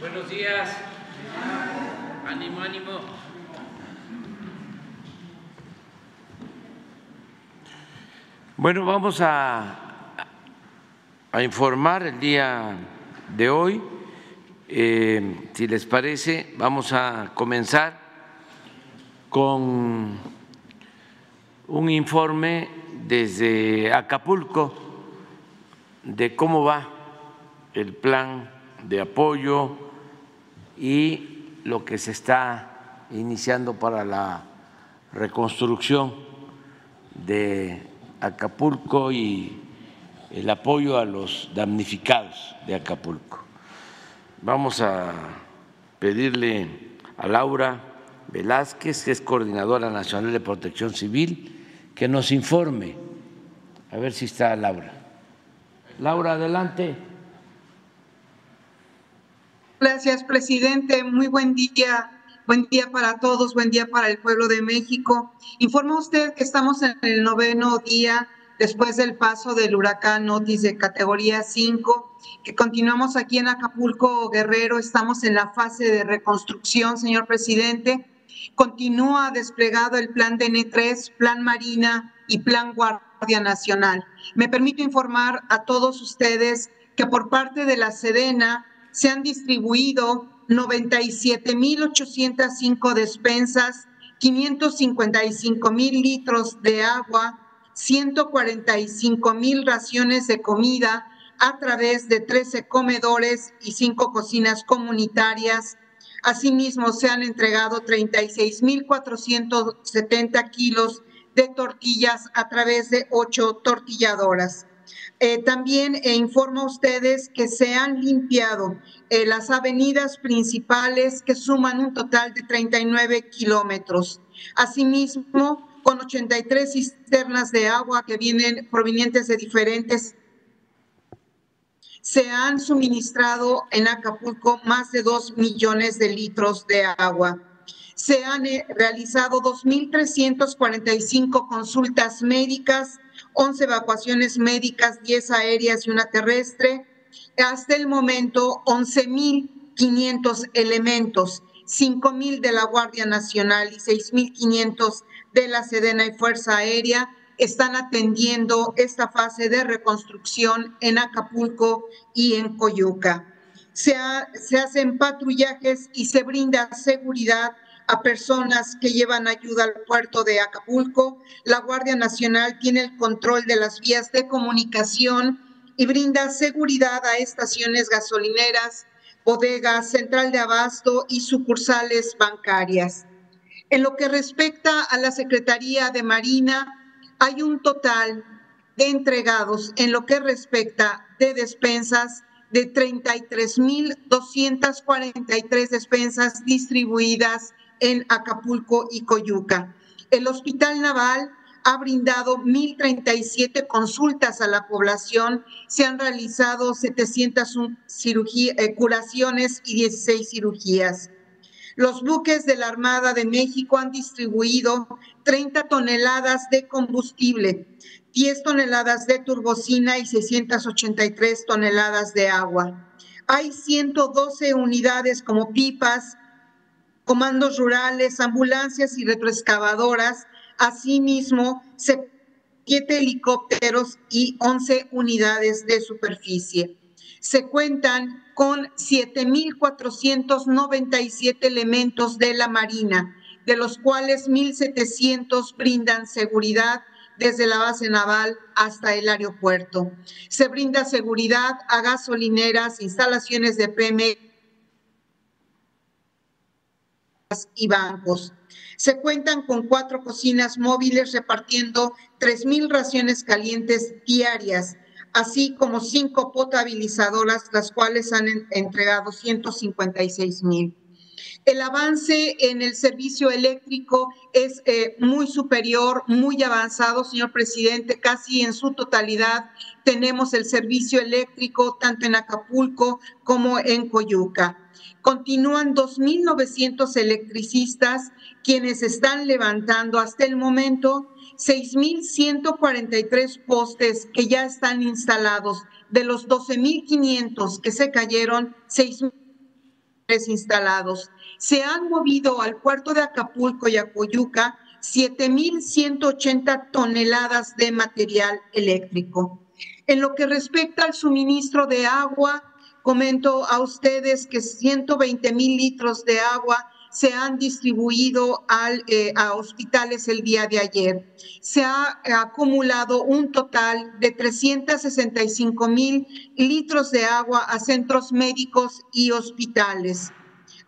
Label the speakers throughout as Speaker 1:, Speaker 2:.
Speaker 1: Buenos días. Ánimo, ánimo. Bueno, vamos a, a informar el día de hoy. Eh, si les parece, vamos a comenzar con un informe desde Acapulco de cómo va el plan de apoyo y lo que se está iniciando para la reconstrucción de Acapulco y el apoyo a los damnificados de Acapulco. Vamos a pedirle a Laura Velázquez, que es coordinadora nacional de protección civil, que nos informe. A ver si está Laura. Laura, adelante.
Speaker 2: Gracias, presidente. Muy buen día. Buen día para todos, buen día para el pueblo de México. Informa usted que estamos en el noveno día después del paso del huracán Otis de categoría 5, que continuamos aquí en Acapulco, Guerrero. Estamos en la fase de reconstrucción, señor presidente. Continúa desplegado el plan DN3, plan Marina y plan Guardia Nacional. Me permito informar a todos ustedes que por parte de la Sedena se han distribuido 97.805 despensas, 555 mil litros de agua, 145 mil raciones de comida a través de 13 comedores y 5 cocinas comunitarias. Asimismo, se han entregado 36.470 kilos de tortillas a través de 8 tortilladoras. Eh, también eh, informo a ustedes que se han limpiado eh, las avenidas principales que suman un total de 39 kilómetros. Asimismo, con 83 cisternas de agua que vienen provenientes de diferentes se han suministrado en Acapulco más de 2 millones de litros de agua. Se han realizado 2.345 consultas médicas 11 evacuaciones médicas, 10 aéreas y una terrestre. Hasta el momento, 11.500 elementos, 5.000 de la Guardia Nacional y 6.500 de la Sedena y Fuerza Aérea están atendiendo esta fase de reconstrucción en Acapulco y en Coyuca. Se, se hacen patrullajes y se brinda seguridad a personas que llevan ayuda al puerto de Acapulco. La Guardia Nacional tiene el control de las vías de comunicación y brinda seguridad a estaciones gasolineras, bodegas, central de abasto y sucursales bancarias. En lo que respecta a la Secretaría de Marina, hay un total de entregados en lo que respecta de despensas de 33.243 despensas distribuidas en Acapulco y Coyuca. El Hospital Naval ha brindado 1.037 consultas a la población, se han realizado 700 eh, curaciones y 16 cirugías. Los buques de la Armada de México han distribuido 30 toneladas de combustible, 10 toneladas de turbocina y 683 toneladas de agua. Hay 112 unidades como pipas, comandos rurales, ambulancias y retroexcavadoras, asimismo, siete helicópteros y 11 unidades de superficie. Se cuentan con 7.497 elementos de la Marina, de los cuales 1.700 brindan seguridad desde la base naval hasta el aeropuerto. Se brinda seguridad a gasolineras, instalaciones de PM y bancos. Se cuentan con cuatro cocinas móviles repartiendo 3.000 raciones calientes diarias, así como cinco potabilizadoras, las cuales han entregado 156 mil. El avance en el servicio eléctrico es eh, muy superior, muy avanzado, señor presidente, casi en su totalidad tenemos el servicio eléctrico tanto en Acapulco como en Coyuca. Continúan 2.900 electricistas quienes están levantando hasta el momento 6.143 postes que ya están instalados. De los 12.500 que se cayeron, 6 instalados. Se han movido al puerto de Acapulco y a Coyuca 7.180 toneladas de material eléctrico. En lo que respecta al suministro de agua, comento a ustedes que 120 mil litros de agua se han distribuido eh, a hospitales el día de ayer. Se ha acumulado un total de 365 mil litros de agua a centros médicos y hospitales.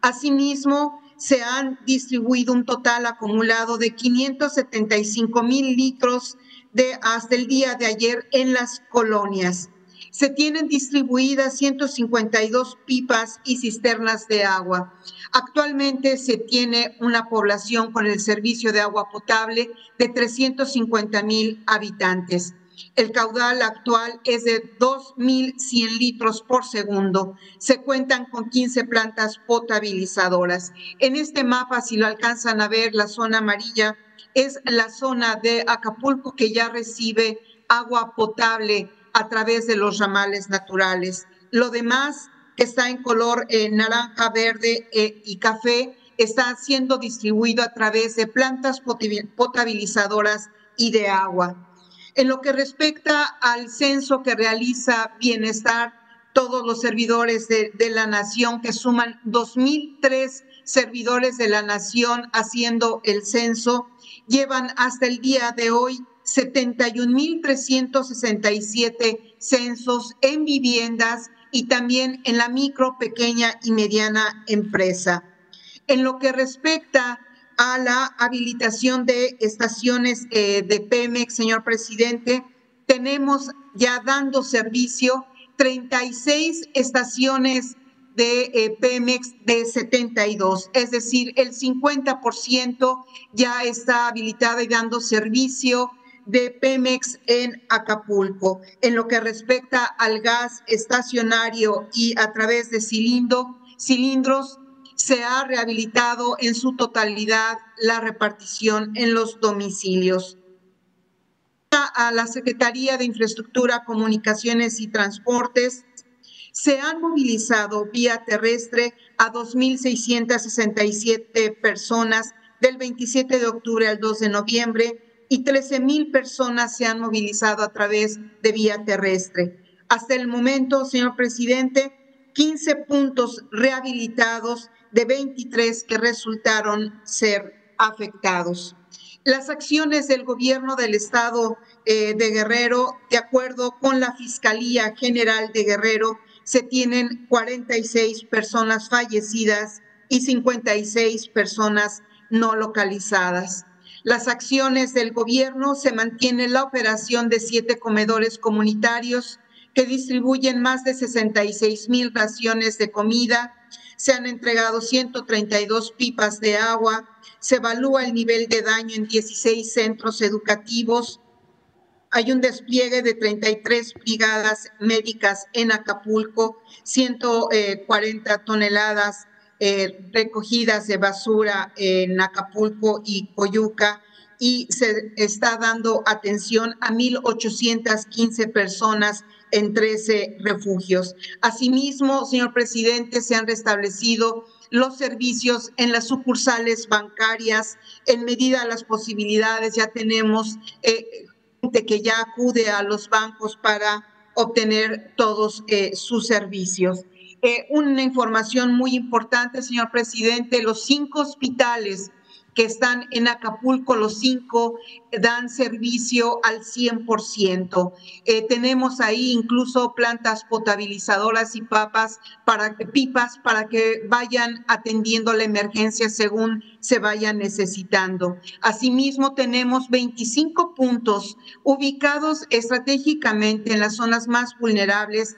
Speaker 2: Asimismo, se han distribuido un total acumulado de 575 mil litros de hasta el día de ayer en las colonias. Se tienen distribuidas 152 pipas y cisternas de agua. Actualmente se tiene una población con el servicio de agua potable de 350 mil habitantes. El caudal actual es de 2.100 litros por segundo. Se cuentan con 15 plantas potabilizadoras. En este mapa, si lo alcanzan a ver, la zona amarilla es la zona de Acapulco que ya recibe agua potable a través de los ramales naturales. Lo demás, que está en color eh, naranja, verde eh, y café, está siendo distribuido a través de plantas potabilizadoras y de agua. En lo que respecta al censo que realiza Bienestar, todos los servidores de, de la nación, que suman 2.003 servidores de la nación haciendo el censo, llevan hasta el día de hoy 71.367 censos en viviendas y también en la micro, pequeña y mediana empresa. En lo que respecta a la habilitación de estaciones eh, de Pemex, señor presidente, tenemos ya dando servicio 36 estaciones de eh, Pemex de 72, es decir, el 50% ya está habilitada y dando servicio de Pemex en Acapulco. En lo que respecta al gas estacionario y a través de cilindro, cilindros, se ha rehabilitado en su totalidad la repartición en los domicilios. A la Secretaría de Infraestructura, Comunicaciones y Transportes se han movilizado vía terrestre a 2.667 personas del 27 de octubre al 2 de noviembre y 13 mil personas se han movilizado a través de vía terrestre. Hasta el momento, señor presidente, 15 puntos rehabilitados de 23 que resultaron ser afectados. Las acciones del gobierno del estado eh, de Guerrero, de acuerdo con la Fiscalía General de Guerrero, se tienen 46 personas fallecidas y 56 personas no localizadas las acciones del gobierno se mantiene la operación de siete comedores comunitarios que distribuyen más de 66 mil raciones de comida. Se han entregado 132 pipas de agua. Se evalúa el nivel de daño en 16 centros educativos. Hay un despliegue de 33 brigadas médicas en Acapulco, 140 toneladas eh, recogidas de basura en Acapulco y Coyuca y se está dando atención a 1.815 personas en 13 refugios. Asimismo, señor presidente, se han restablecido los servicios en las sucursales bancarias en medida de las posibilidades. Ya tenemos eh, gente que ya acude a los bancos para obtener todos eh, sus servicios. Eh, una información muy importante, señor presidente, los cinco hospitales que están en Acapulco, los cinco dan servicio al 100%. Eh, tenemos ahí incluso plantas potabilizadoras y papas para pipas para que vayan atendiendo la emergencia según se vayan necesitando. Asimismo, tenemos 25 puntos ubicados estratégicamente en las zonas más vulnerables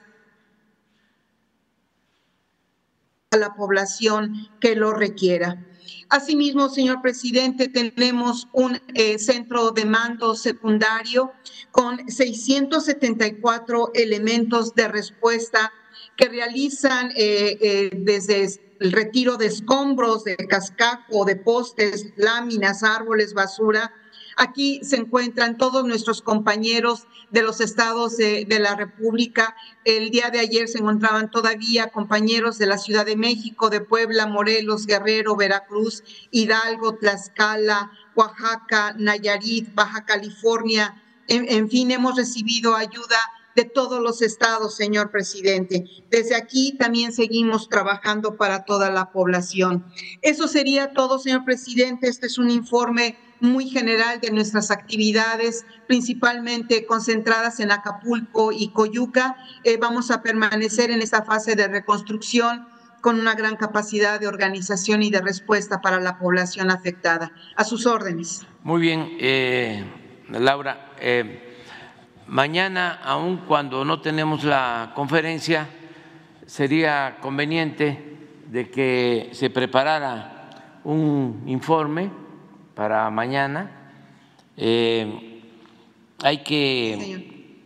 Speaker 2: la población que lo requiera. Asimismo, señor presidente, tenemos un eh, centro de mando secundario con 674 elementos de respuesta que realizan eh, eh, desde el retiro de escombros, de cascajo, de postes, láminas, árboles, basura, Aquí se encuentran todos nuestros compañeros de los estados de, la República. El día de ayer se encontraban todavía compañeros de la Ciudad de México, de Puebla, Morelos, Guerrero, Veracruz, Hidalgo, Tlaxcala, Oaxaca, Nayarit, Baja California. en fin, hemos recibido ayuda de todos los estados, señor presidente. Desde aquí también seguimos trabajando para toda la población. Eso sería todo, señor presidente. Este es un informe muy general de nuestras actividades, principalmente concentradas en Acapulco y Coyuca. Eh, vamos a permanecer en esta fase de reconstrucción con una gran capacidad de organización y de respuesta para la población afectada. A sus órdenes.
Speaker 1: Muy bien, eh, Laura. Eh, Mañana, aun cuando no tenemos la conferencia, sería conveniente de que se preparara un informe para mañana. Eh, hay que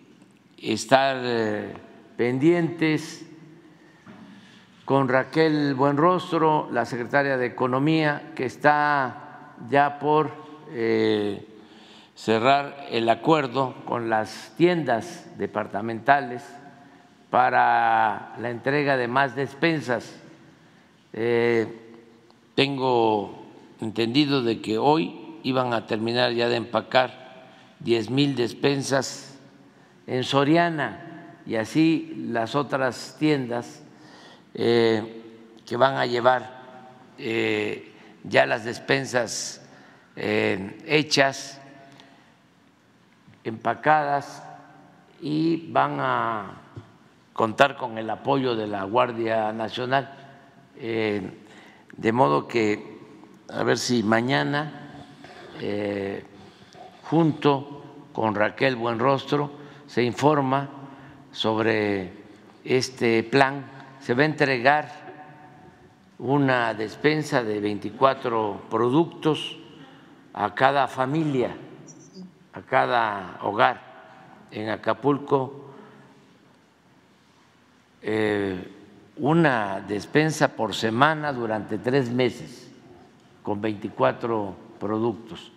Speaker 1: estar eh, pendientes con Raquel Buenrostro, la secretaria de Economía, que está ya por eh, cerrar el acuerdo con las tiendas departamentales para la entrega de más despensas. Eh, tengo entendido de que hoy iban a terminar ya de empacar 10 mil despensas en Soriana y así las otras tiendas eh, que van a llevar eh, ya las despensas hechas empacadas y van a contar con el apoyo de la Guardia Nacional, eh, de modo que a ver si mañana, eh, junto con Raquel Buenrostro, se informa sobre este plan. Se va a entregar una despensa de 24 productos a cada familia a cada hogar en Acapulco eh, una despensa por semana durante tres meses con 24 productos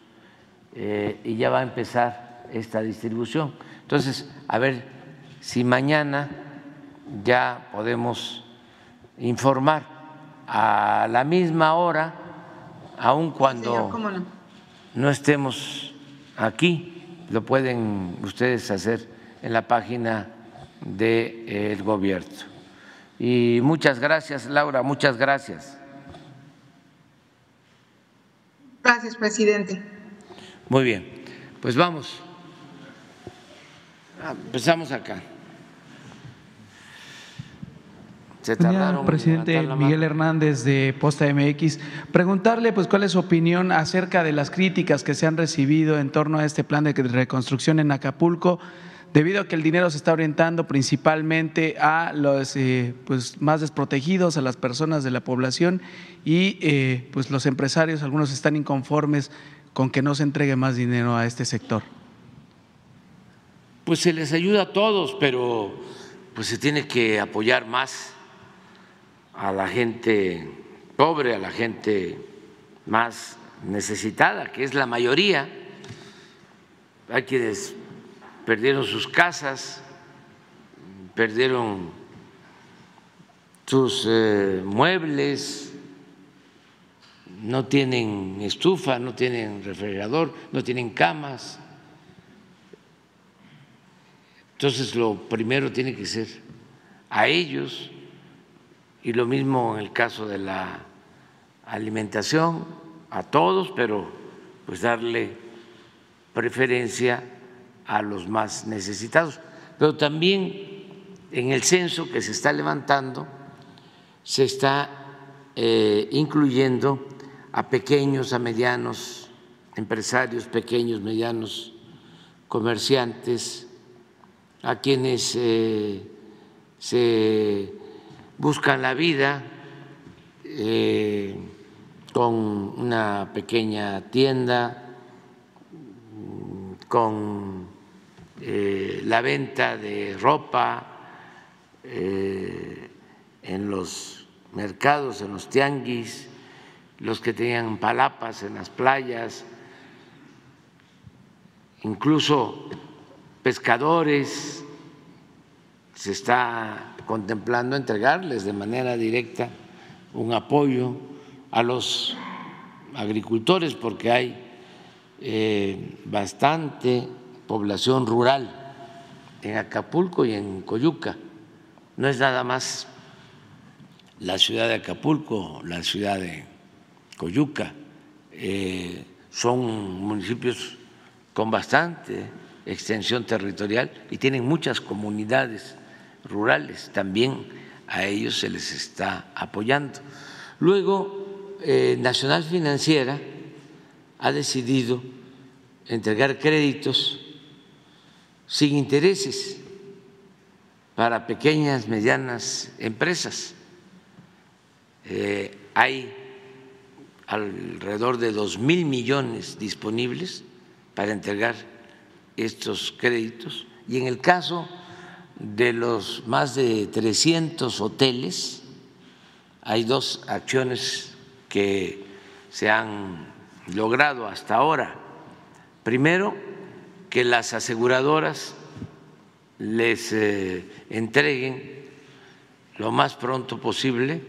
Speaker 1: eh, y ya va a empezar esta distribución. Entonces, a ver si mañana ya podemos informar a la misma hora, aun cuando no estemos aquí, lo pueden ustedes hacer en la página del gobierno. Y muchas gracias, Laura, muchas gracias.
Speaker 2: Gracias, presidente.
Speaker 1: Muy bien, pues vamos. Ah, empezamos acá.
Speaker 3: Se presidente Miguel Hernández de Posta MX, preguntarle pues cuál es su opinión acerca de las críticas que se han recibido en torno a este plan de reconstrucción en Acapulco, debido a que el dinero se está orientando principalmente a los eh, pues más desprotegidos, a las personas de la población y eh, pues los empresarios, algunos están inconformes con que no se entregue más dinero a este sector.
Speaker 1: Pues se les ayuda a todos, pero pues se tiene que apoyar más a la gente pobre, a la gente más necesitada, que es la mayoría. Hay quienes perdieron sus casas, perdieron sus eh, muebles, no tienen estufa, no tienen refrigerador, no tienen camas. Entonces lo primero tiene que ser a ellos y lo mismo en el caso de la alimentación, a todos, pero pues darle preferencia a los más necesitados. Pero también en el censo que se está levantando se está eh, incluyendo a pequeños, a medianos empresarios, pequeños, medianos comerciantes, a quienes eh, se buscan la vida eh, con una pequeña tienda, con eh, la venta de ropa eh, en los mercados, en los tianguis, los que tenían palapas en las playas, incluso pescadores, se está contemplando entregarles de manera directa un apoyo a los agricultores porque hay eh, bastante población rural en Acapulco y en Coyuca. No es nada más la ciudad de Acapulco, la ciudad de Coyuca. Eh, son municipios con bastante extensión territorial y tienen muchas comunidades rurales. También a ellos se les está apoyando. Luego, eh, Nacional Financiera ha decidido entregar créditos sin intereses para pequeñas, medianas empresas. Eh, hay alrededor de dos mil millones disponibles para entregar estos créditos y en el caso de los más de 300 hoteles hay dos acciones que se han logrado hasta ahora. Primero, que las aseguradoras les eh, entreguen lo más pronto posible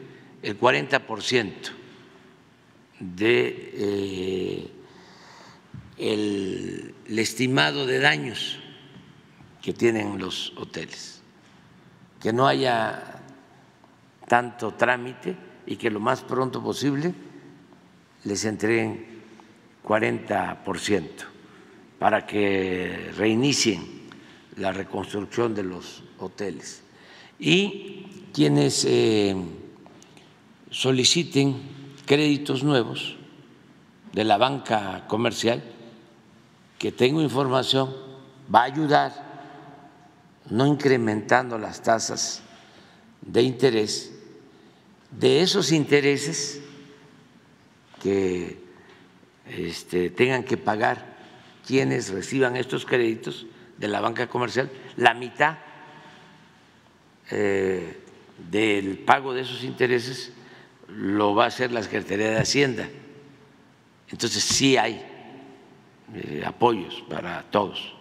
Speaker 1: el 40 por ciento de eh, el, estimado de daños que tienen los hoteles, que no haya tanto trámite y que lo más pronto posible les entreguen 40 por ciento para que reinicien la reconstrucción de los hoteles. Y quienes eh, soliciten créditos nuevos de la banca comercial, que tengo información, va a ayudar no incrementando las tasas de interés, de esos intereses que este, tengan que pagar quienes reciban estos créditos de la banca comercial, la mitad eh, del pago de esos intereses lo va a hacer la Secretaría de Hacienda. Entonces sí hay eh, apoyos para todos.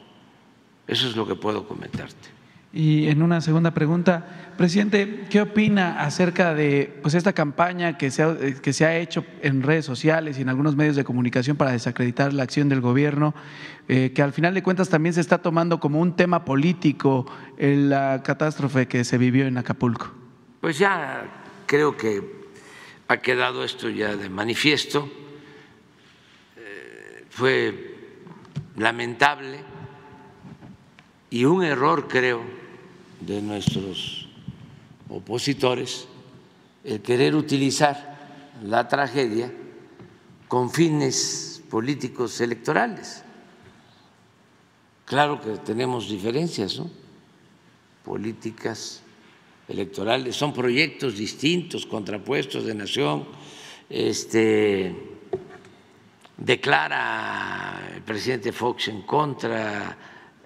Speaker 1: Eso es lo que puedo comentarte.
Speaker 3: Y en una segunda pregunta, presidente, ¿qué opina acerca de pues, esta campaña que se, ha, que se ha hecho en redes sociales y en algunos medios de comunicación para desacreditar la acción del gobierno, eh, que al final de cuentas también se está tomando como un tema político en la catástrofe que se vivió en Acapulco?
Speaker 1: Pues ya creo que ha quedado esto ya de manifiesto. Eh, fue lamentable y un error, creo, de nuestros opositores el querer utilizar la tragedia con fines políticos electorales. Claro que tenemos diferencias, ¿no? Políticas electorales, son proyectos distintos, contrapuestos de nación. Este declara el presidente Fox en contra,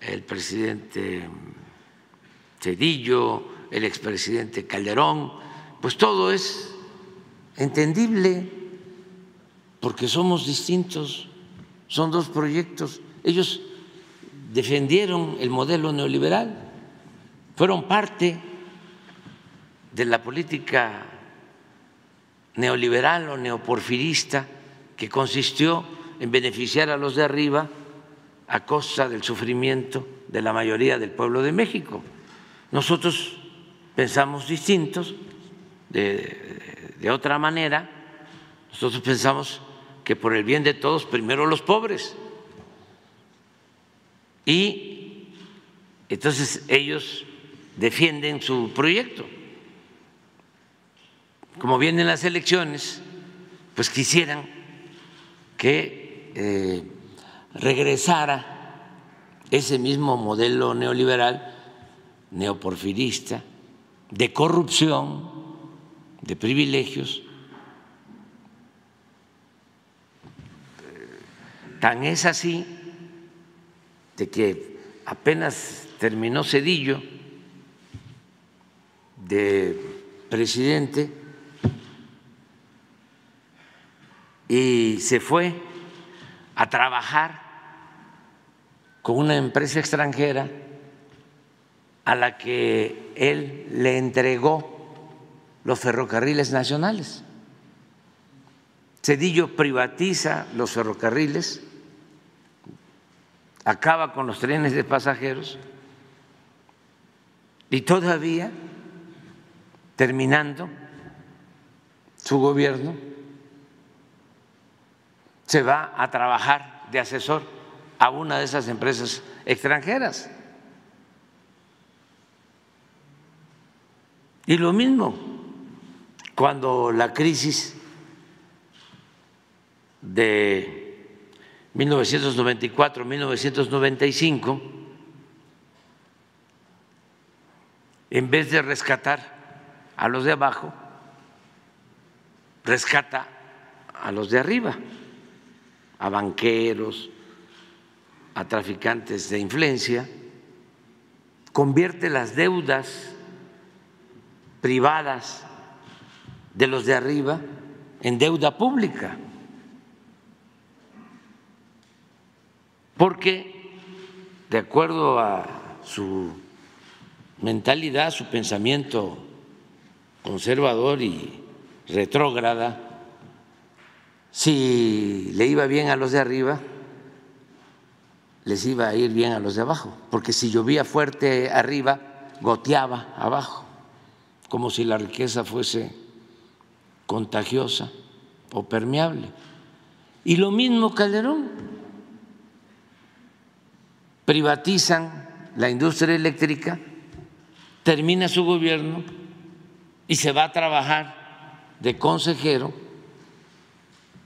Speaker 1: el presidente Cedillo, el expresidente Calderón, pues todo es entendible porque somos distintos, son dos proyectos. Ellos defendieron el modelo neoliberal, fueron parte de la política neoliberal o neoporfirista que consistió en beneficiar a los de arriba a costa del sufrimiento de la mayoría del pueblo de México. Nosotros pensamos distintos, de, otra manera. Nosotros pensamos que por el bien de todos, primero los pobres. Y entonces ellos defienden su proyecto. Como vienen las elecciones, pues quisieran que eh, regresara ese mismo modelo neoliberal neoporfirista, de corrupción, de privilegios. Tan es así de que apenas terminó Cedillo de presidente y se fue a trabajar con una empresa extranjera a la que él le entregó los ferrocarriles nacionales. Cedillo privatiza los ferrocarriles, acaba con los trenes de pasajeros y todavía, terminando su gobierno, se va a trabajar de asesor a una de esas empresas extranjeras. Y lo mismo, cuando la crisis de 1994-1995, en vez de rescatar a los de abajo, rescata a los de arriba, a banqueros, a traficantes de influencia, convierte las deudas privadas de los de arriba en deuda pública. Porque, de acuerdo a su mentalidad, su pensamiento conservador y retrógrada, si le iba bien a los de arriba, les iba a ir bien a los de abajo, porque si llovía fuerte arriba, goteaba abajo, como si la riqueza fuese contagiosa o permeable. Y lo mismo Calderón. Privatizan la industria eléctrica, termina su gobierno y se va a trabajar de consejero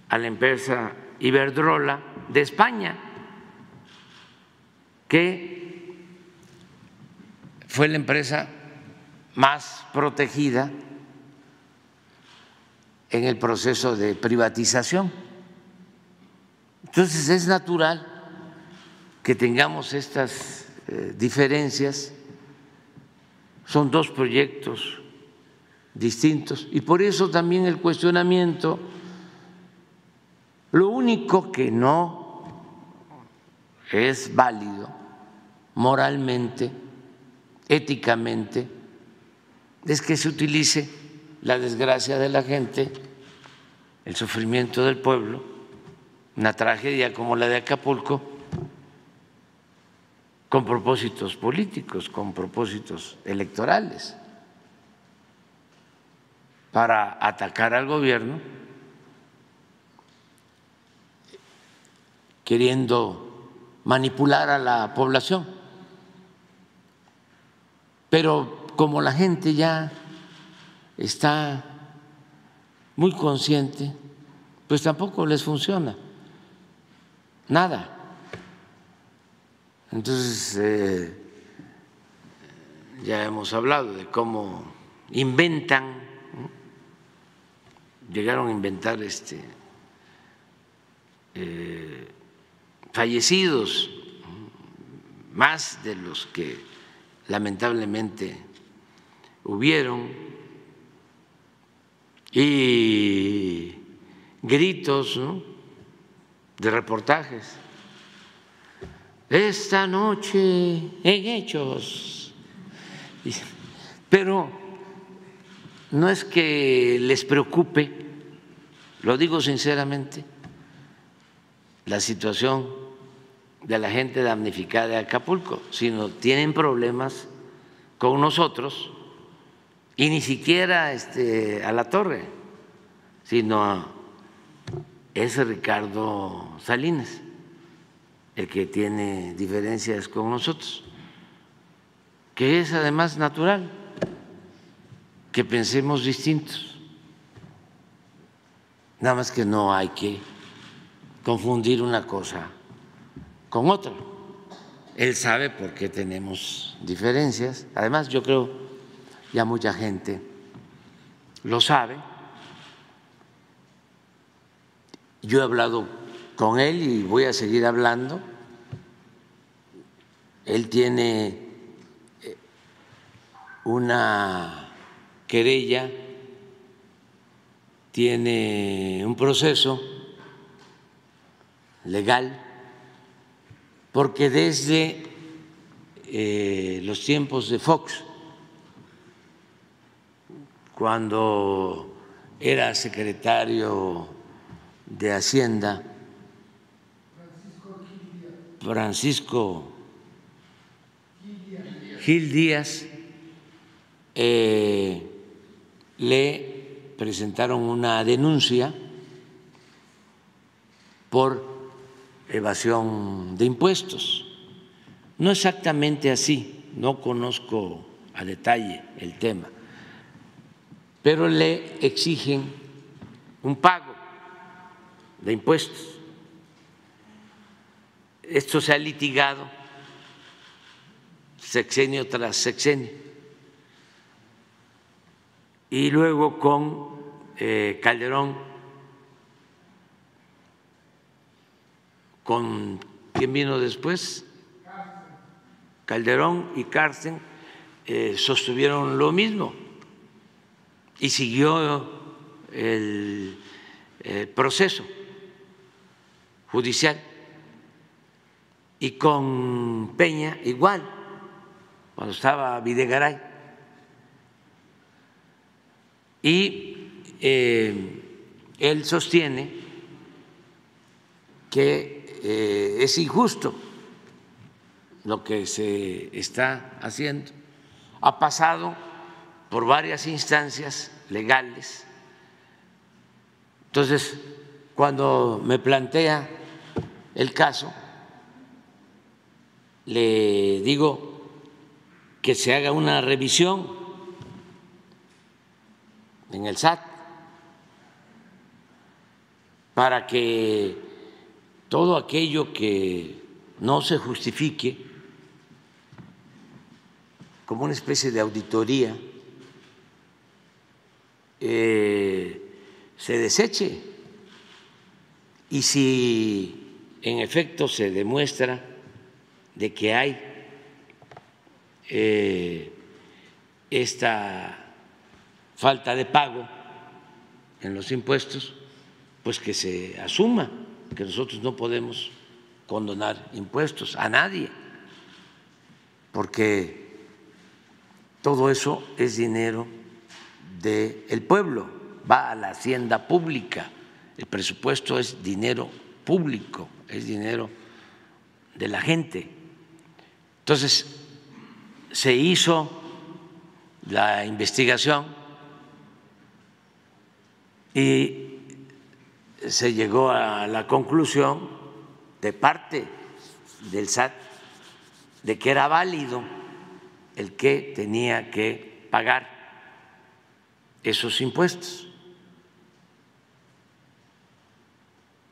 Speaker 1: a la empresa Iberdrola de España que fue la empresa más protegida en el proceso de privatización. Entonces es natural que tengamos estas eh, diferencias. Son dos proyectos distintos y por eso también el cuestionamiento. Lo único que no es válido moralmente, éticamente, es que se utilice la desgracia de la gente, el sufrimiento del pueblo, una tragedia como la de Acapulco, con propósitos políticos, con propósitos electorales, para atacar al gobierno, queriendo manipular a la población. Pero como la gente ya está muy consciente, pues tampoco les funciona. Nada. Entonces, eh, ya hemos hablado de cómo inventan, llegaron a inventar este, eh, fallecidos, más de los que lamentablemente hubieron, y gritos de reportajes. Esta noche en hechos. Pero no es que les preocupe, lo digo sinceramente, la situación de la gente damnificada de Acapulco, sino tienen problemas con nosotros y ni siquiera este, a la torre, sino es Ricardo Salinas el que tiene diferencias con nosotros, que es además natural que pensemos distintos. Nada más que no hay que confundir una cosa con otro. Él sabe por qué tenemos diferencias. Además, yo creo ya mucha gente lo sabe. Yo he hablado con él y voy a seguir hablando. Él tiene eh, una querella, tiene un proceso legal porque desde eh, los tiempos de Fox, cuando era secretario de Hacienda, Francisco Gil Díaz, eh, le presentaron una denuncia por evasión de impuestos. No exactamente así, no conozco a detalle el tema, pero le exigen un pago de impuestos. Esto se ha litigado sexenio tras sexenio. Y luego con eh, Calderón, con quién vino después, Calderón y Carsten eh, sostuvieron lo mismo y siguió el proceso judicial. Y con Peña igual, cuando estaba Videgaray. Y eh, él sostiene que eh, es injusto lo que se está haciendo. Ha pasado por varias instancias legales. Entonces, cuando me plantea el caso, le digo que se haga una revisión en el SAT para que todo aquello que no se justifique como una especie de auditoría eh, se deseche. Y si en efecto se demuestra de que hay eh, esta falta de pago en los impuestos, pues que se asuma que nosotros no podemos condonar impuestos a nadie, porque todo eso es dinero del pueblo, va a la hacienda pública, el presupuesto es dinero público, es dinero de la gente. Entonces, se hizo la investigación y se llegó a la conclusión de parte del SAT de que era válido el que tenía que pagar esos impuestos.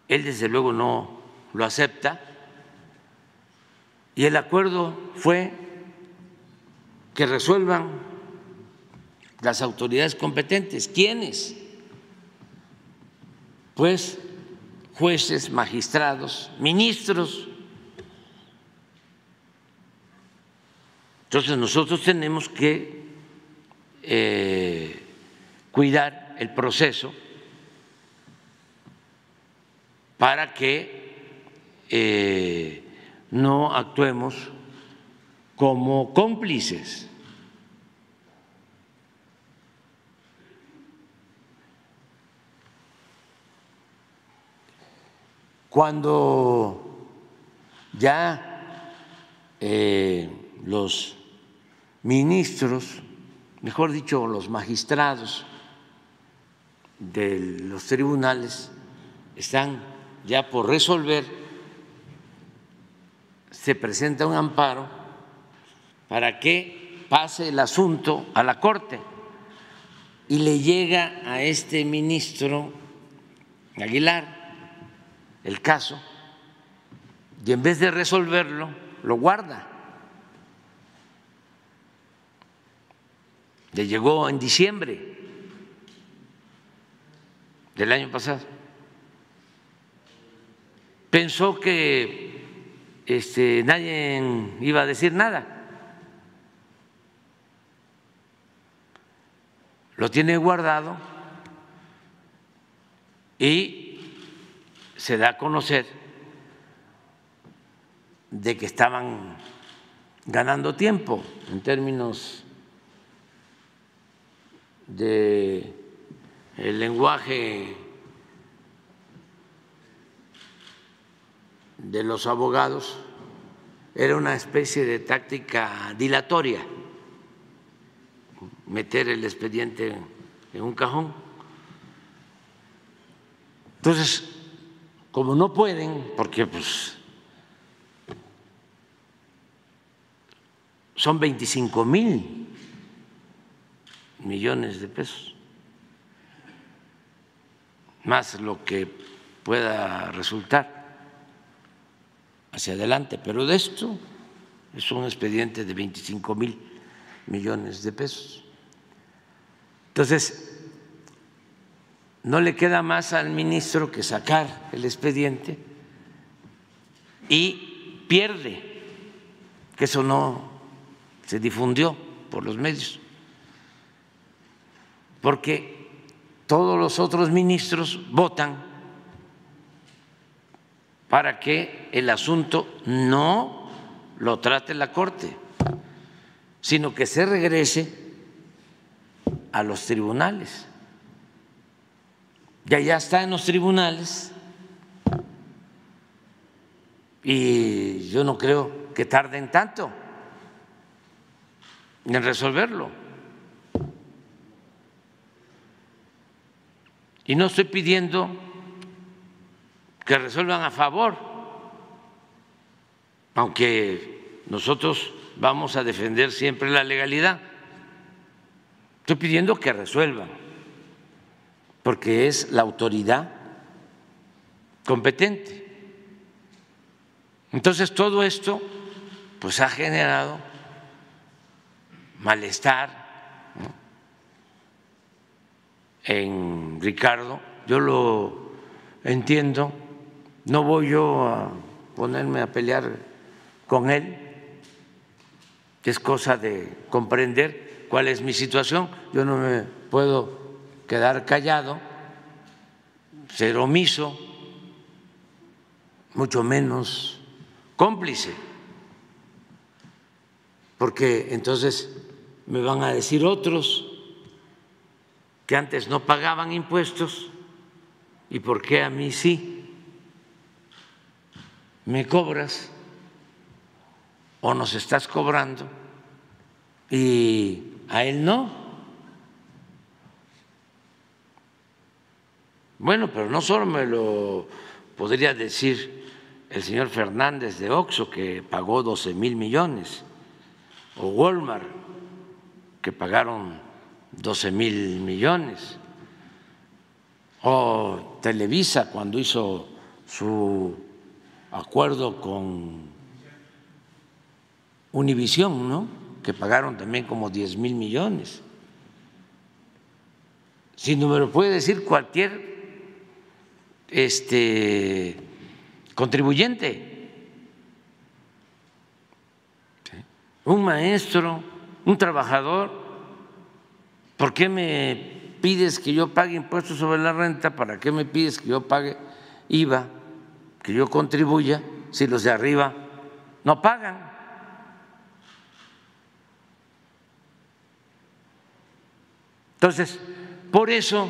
Speaker 1: Él desde luego no lo acepta y el acuerdo fue que resuelvan las autoridades competentes. ¿Quiénes? Pues jueces, magistrados, ministros. Entonces nosotros tenemos que eh, cuidar el proceso para que eh, no actuemos como cómplices. Cuando ya eh, los ministros, mejor dicho, los magistrados de los tribunales están ya por resolver, se presenta un amparo para que pase el asunto a la Corte y le llega a este ministro Aguilar el caso y en vez de resolverlo, lo guarda. Le llegó en diciembre del año pasado. Pensó que este, nadie iba a decir nada. Lo tiene guardado y se da a conocer de que estaban ganando tiempo en términos de el lenguaje de los abogados era una especie de táctica dilatoria, meter el expediente en un cajón. Entonces, como no pueden, porque pues son 25 mil millones de pesos, más lo que pueda resultar hacia adelante, pero de esto es un expediente de 25 mil millones de pesos. Entonces, no le queda más al ministro que sacar el expediente y pierde, que eso no se difundió por los medios, porque todos los otros ministros votan para que el asunto no lo trate la Corte, sino que se regrese a los tribunales. Ya ya está en los tribunales y yo no creo que tarden tanto en resolverlo. Y no estoy pidiendo que resuelvan a favor, aunque nosotros vamos a defender siempre la legalidad. Estoy pidiendo que resuelvan, porque es la autoridad competente. Entonces todo esto pues ha generado malestar en Ricardo, yo lo entiendo no voy yo a ponerme a pelear con él, es cosa de comprender cuál es mi situación. Yo no me puedo quedar callado, ser omiso, mucho menos cómplice, porque entonces me van a decir otros que antes no pagaban impuestos y por qué a mí sí me cobras o nos estás cobrando y a él no. Bueno, pero no solo me lo podría decir el señor Fernández de Oxo, que pagó 12 mil millones, o Walmart, que pagaron 12 mil millones, o Televisa cuando hizo su acuerdo con Univisión, ¿no? que pagaron también como 10 mil millones. Si no me lo puede decir cualquier este, contribuyente, un maestro, un trabajador, ¿por qué me pides que yo pague impuestos sobre la renta? ¿Para qué me pides que yo pague IVA? que yo contribuya si los de arriba no pagan. Entonces, por eso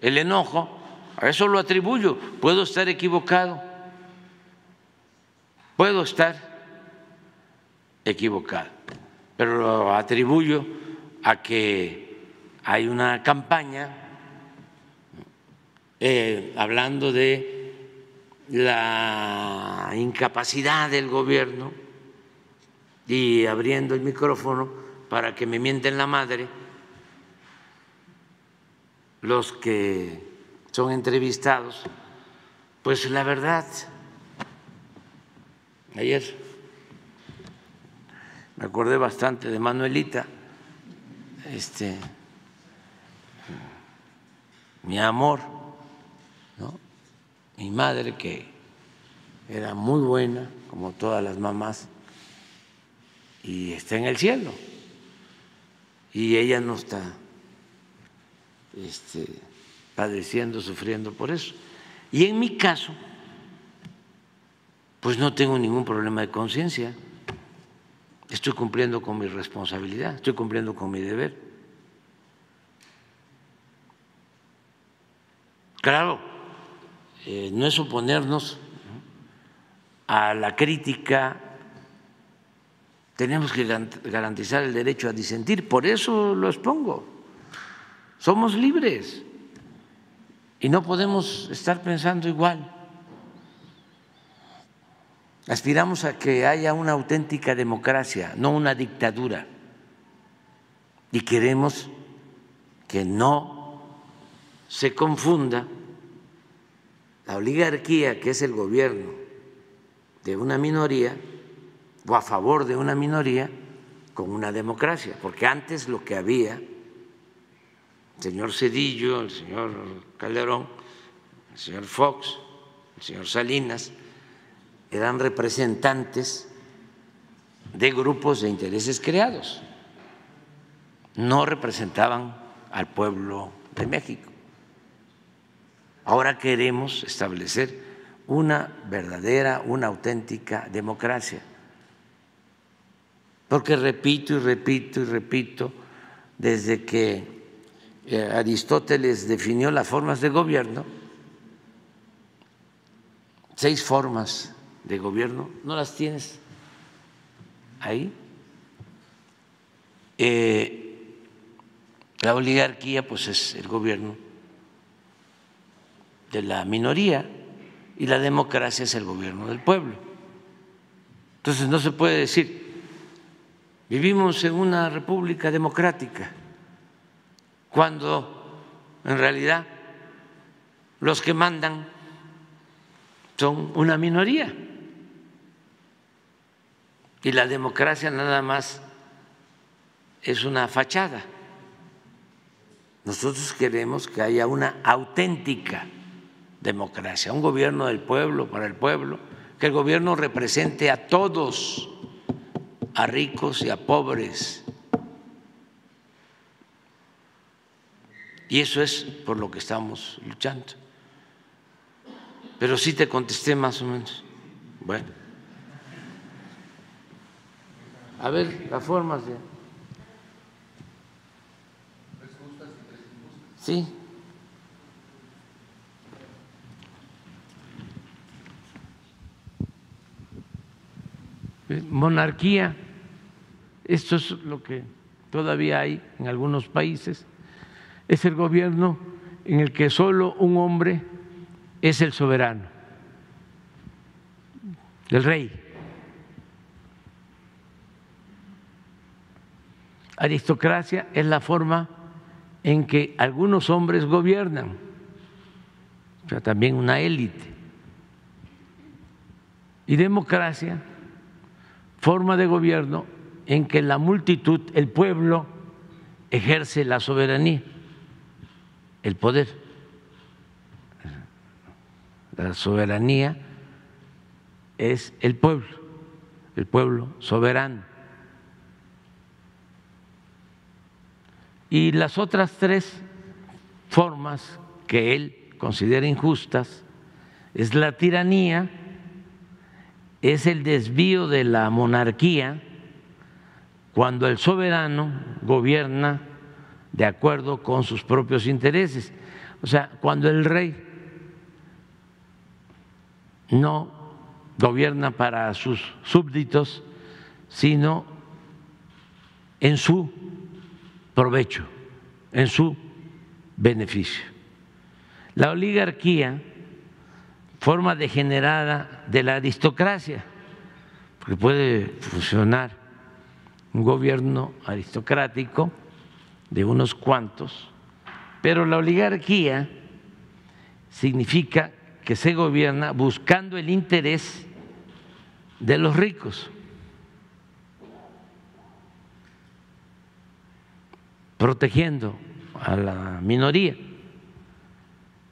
Speaker 1: el enojo, a eso lo atribuyo, puedo estar equivocado, puedo estar equivocado, pero lo atribuyo a que hay una campaña eh, hablando de la incapacidad del gobierno y abriendo el micrófono para que me mienten la madre los que son entrevistados, pues la verdad, ayer me acordé bastante de Manuelita, este, mi amor, mi madre, que era muy buena, como todas las mamás, y está en el cielo. Y ella no está este, padeciendo, sufriendo por eso. Y en mi caso, pues no tengo ningún problema de conciencia. Estoy cumpliendo con mi responsabilidad, estoy cumpliendo con mi deber. Claro, eh, no es oponernos a la crítica, tenemos que garantizar el derecho a disentir, por eso lo expongo. Somos libres y no podemos estar pensando igual. Aspiramos a que haya una auténtica democracia, no una dictadura. Y queremos que no se confunda la oligarquía, que es el gobierno de una minoría, o a favor de una minoría, con una democracia. Porque antes lo que había, el señor Cedillo, el señor Calderón, el señor Fox, el señor Salinas, eran representantes de grupos de intereses creados, no representaban al pueblo de México. Ahora queremos establecer una verdadera, una auténtica democracia. Porque repito y repito y repito, desde que eh, Aristóteles definió las formas de gobierno, seis formas de gobierno, ¿no las tienes ahí? Eh, la oligarquía pues es el gobierno de la minoría y la democracia es el gobierno del pueblo. Entonces no se puede decir, vivimos en una república democrática, cuando en realidad los que mandan son una minoría. Y la democracia nada más es una fachada. Nosotros queremos que haya una auténtica democracia, un gobierno del pueblo, para el pueblo, que el gobierno represente a todos, a ricos y a pobres. Y eso es por lo que estamos luchando. Pero sí te contesté más o menos. Bueno. A ver, las formas de... Sí. Monarquía, esto es lo que todavía hay en algunos países, es el gobierno en el que solo un hombre es el soberano, el rey. Aristocracia es la forma en que algunos hombres gobiernan, o sea, también una élite. Y democracia, forma de gobierno en que la multitud, el pueblo, ejerce la soberanía, el poder. La soberanía es el pueblo, el pueblo soberano. Y las otras tres formas que él considera injustas es la tiranía, es el desvío de la monarquía cuando el soberano gobierna de acuerdo con sus propios intereses. O sea, cuando el rey no gobierna para sus súbditos, sino en su provecho, en su beneficio. La oligarquía, forma degenerada de la aristocracia, porque puede funcionar un gobierno aristocrático de unos cuantos, pero la oligarquía significa que se gobierna buscando el interés de los ricos. Protegiendo a la minoría.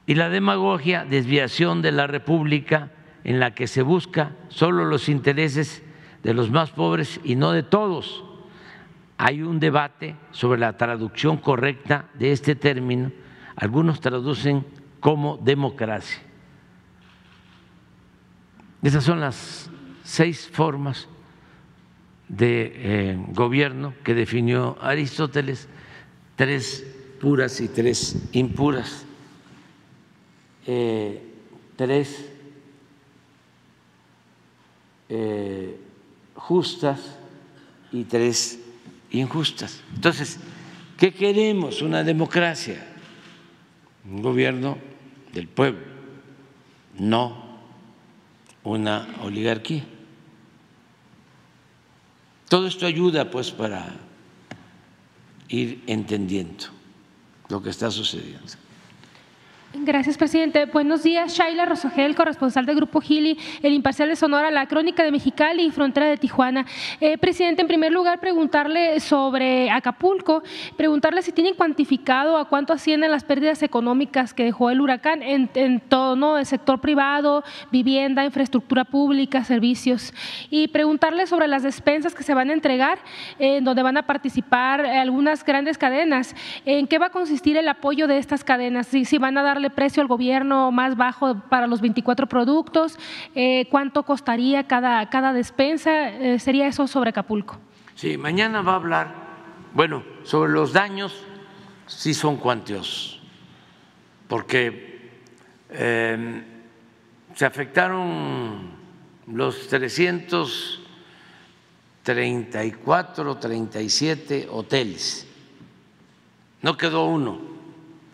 Speaker 1: Y la demagogia, desviación de la República en la que se busca solo los intereses de los más pobres y no de todos. Hay un debate sobre la traducción correcta de este término. Algunos traducen como democracia. Esas son las seis formas de eh, gobierno que definió Aristóteles, tres puras y tres impuras, eh, tres eh, justas y tres injustas. Entonces, ¿qué queremos? Una democracia, un gobierno del pueblo, no una oligarquía. Todo esto ayuda pues para ir entendiendo lo que está sucediendo.
Speaker 4: Gracias, presidente. Buenos días, Shaila Rosogel, corresponsal del Grupo Gili, El Imparcial de Sonora, La Crónica de Mexicali y Frontera de Tijuana. Eh, presidente, en primer lugar, preguntarle sobre Acapulco, preguntarle si tienen cuantificado a cuánto ascienden las pérdidas económicas que dejó el huracán en, todo, ¿no? El sector privado, vivienda, infraestructura pública, servicios. Y preguntarle sobre las despensas que se van a entregar, en donde van a participar algunas grandes cadenas. ¿En qué va a consistir el apoyo de estas cadenas? Si, si van a dar precio al gobierno más bajo para los 24 productos? Eh, ¿Cuánto costaría cada, cada despensa? Eh, ¿Sería eso sobre Acapulco?
Speaker 1: Sí, mañana va a hablar, bueno, sobre los daños, sí son cuantiosos, porque em, se afectaron los 334, 37 hoteles. No quedó uno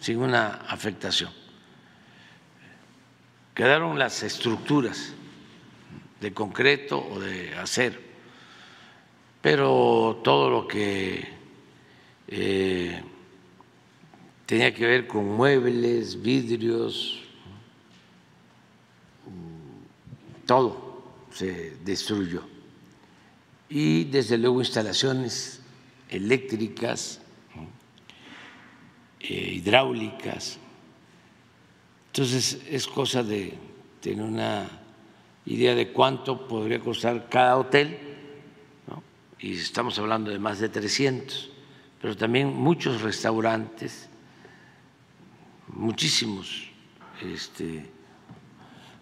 Speaker 1: sin una afectación. Quedaron las estructuras de concreto o de acero, pero todo lo que eh, tenía que ver con muebles, vidrios, todo se destruyó. Y desde luego instalaciones eléctricas, hidráulicas. Entonces es cosa de tener una idea de cuánto podría costar cada hotel, y estamos hablando de más de 300, pero también muchos restaurantes, muchísimos este,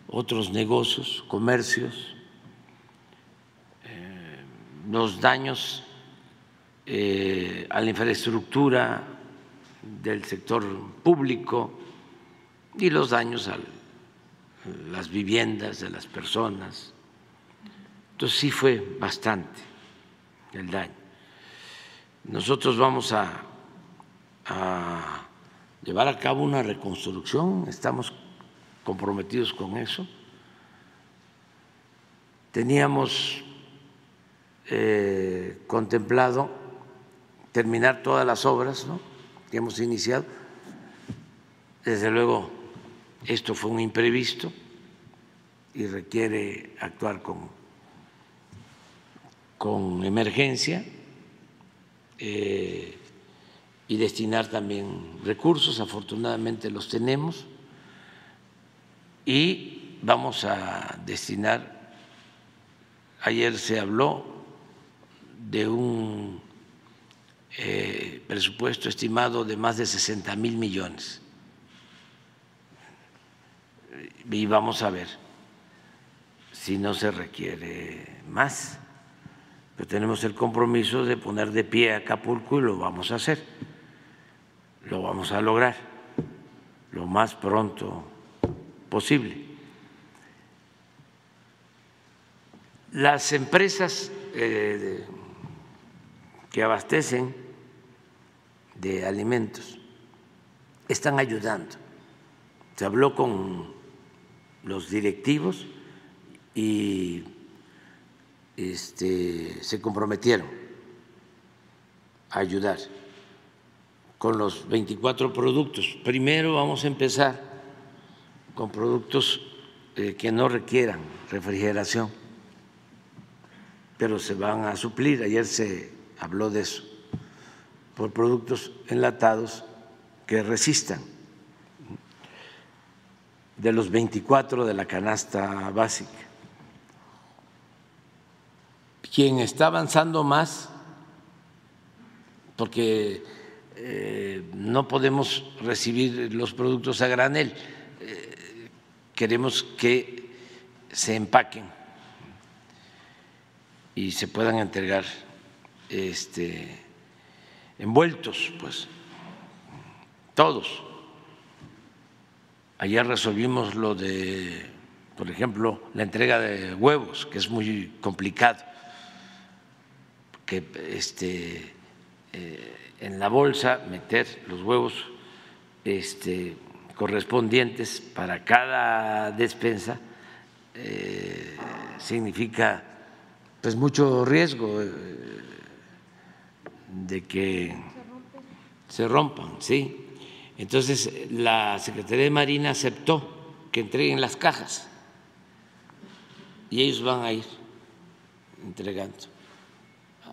Speaker 1: otros negocios, comercios, eh, los daños eh, a la infraestructura del sector público y los daños a las viviendas de las personas. Entonces sí fue bastante el daño. Nosotros vamos a, llevar a cabo una reconstrucción, estamos comprometidos con eso. Teníamos eh, contemplado terminar todas las obras, ¿no? Que hemos iniciado. Desde luego, esto fue un imprevisto y requiere actuar con, con emergencia eh, y destinar también recursos, afortunadamente los tenemos, y vamos a destinar, ayer se habló de un eh, presupuesto estimado de más de 60 mil millones. Y vamos a ver si no se requiere más. Pero tenemos el compromiso de poner de pie a Acapulco y lo vamos a hacer. Lo vamos a lograr lo más pronto posible. Las empresas eh, que abastecen de alimentos están ayudando. Se habló con los directivos y este, se comprometieron a ayudar con los 24 productos. Primero vamos a empezar con productos eh, que no requieran refrigeración, pero se van a suplir. Ayer se habló de eso por productos enlatados que resistan. De los 24 de la canasta básica. Quien está avanzando más, porque eh, no podemos recibir los productos a granel, eh, queremos que se empaquen y se puedan entregar este, envueltos, pues, todos. Ayer resolvimos lo de, por ejemplo, la entrega de huevos, que es muy complicado, que este, eh, en la bolsa meter los huevos este, correspondientes para cada despensa eh, significa pues mucho riesgo eh, de que se rompan, sí. Entonces la Secretaría de Marina aceptó que entreguen las cajas y ellos van a ir entregando,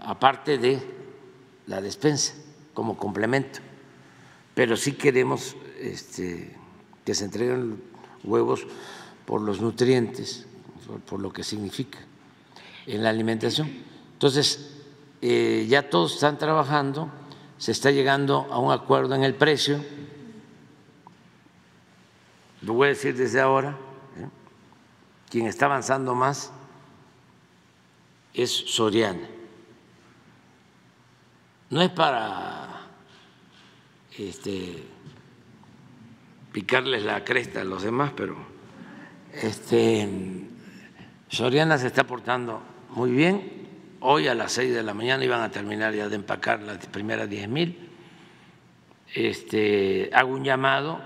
Speaker 1: aparte de la despensa como complemento. Pero sí queremos este, que se entreguen huevos por los nutrientes, por lo que significa en la alimentación. Entonces, eh, ya todos están trabajando, se está llegando a un acuerdo en el precio, lo voy a decir desde ahora, ¿eh? quien está avanzando más es Soriana. No es para este, picarles la cresta a los demás, pero este, Soriana se está portando muy bien. Hoy a las seis de la mañana iban a terminar ya de empacar las primeras diez mil. Este, hago un llamado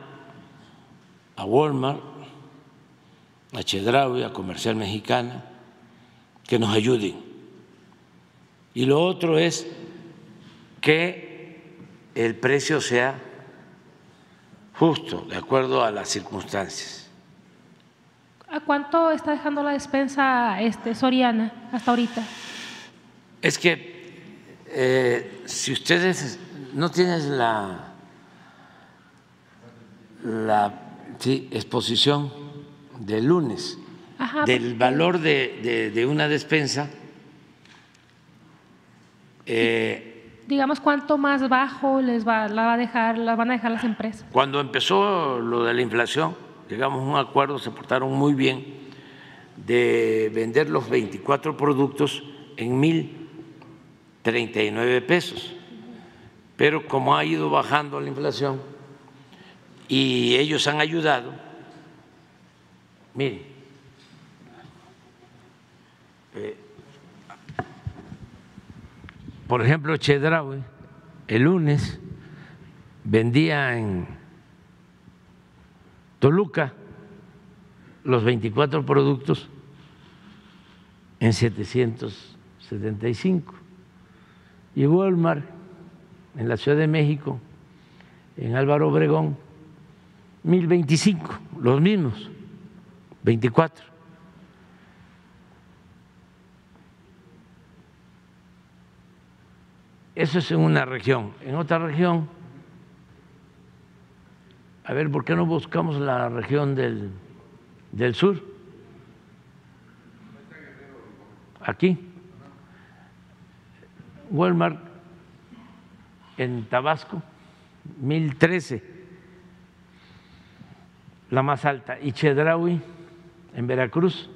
Speaker 1: a Walmart, a Chedraui, a Comercial Mexicana, que nos ayuden. Y lo otro es que el precio sea justo, de acuerdo a las circunstancias.
Speaker 4: ¿A cuánto está dejando la despensa este, Soriana hasta ahorita?
Speaker 1: Es que eh, si ustedes no tienen la, la exposición del lunes del valor de, una despensa,
Speaker 4: eh, digamos, ¿cuánto más bajo les va, la va a dejar, la van a dejar las empresas?
Speaker 1: Cuando empezó lo de la inflación, llegamos a un acuerdo, se portaron muy bien de vender los 24 productos en 1.039 pesos. Pero como ha ido bajando la inflación y ellos han ayudado, miren, eh, por ejemplo, Chedraui, el lunes vendía en Toluca los 24 productos en 775 y Walmart en la Ciudad de México, en Álvaro Obregón, 1025, los mismos, 24. Eso es en una región. En otra región, a ver, ¿por qué no buscamos la región del, del sur? Aquí. Walmart en Tabasco, 1013, la más alta, y Chedraui en Veracruz,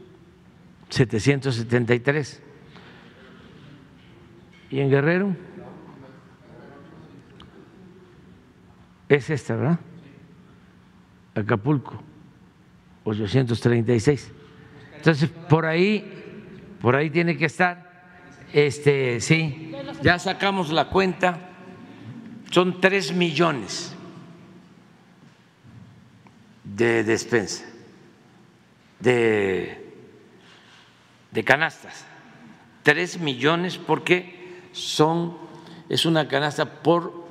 Speaker 1: 773. ¿Y en Guerrero? Es esta, ¿verdad? Acapulco, 836. Entonces, por ahí, por ahí tiene que estar. Este, sí, ya sacamos la cuenta, son tres millones de despensa, de, de canastas. Tres millones porque son, es una canasta por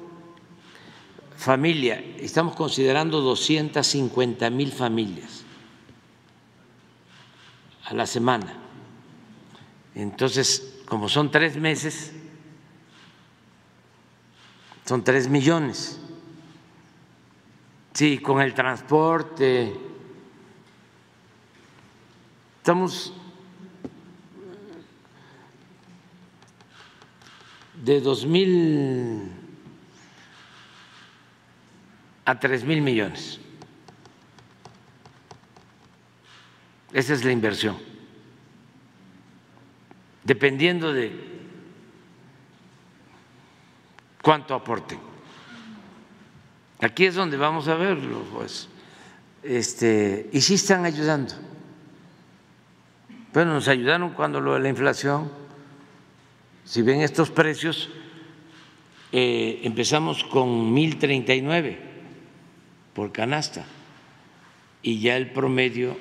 Speaker 1: familia, estamos considerando 250 mil familias a la semana. Entonces, como son tres meses, son tres millones. Sí, con el transporte. Estamos de dos mil a tres mil millones. Esa es la inversión. Dependiendo de cuánto aporten. Aquí es donde vamos a verlo, pues. Este, y sí están ayudando. Bueno, nos ayudaron cuando lo de la inflación. Si ven estos precios, eh, empezamos con 1.039 por canasta y ya el promedio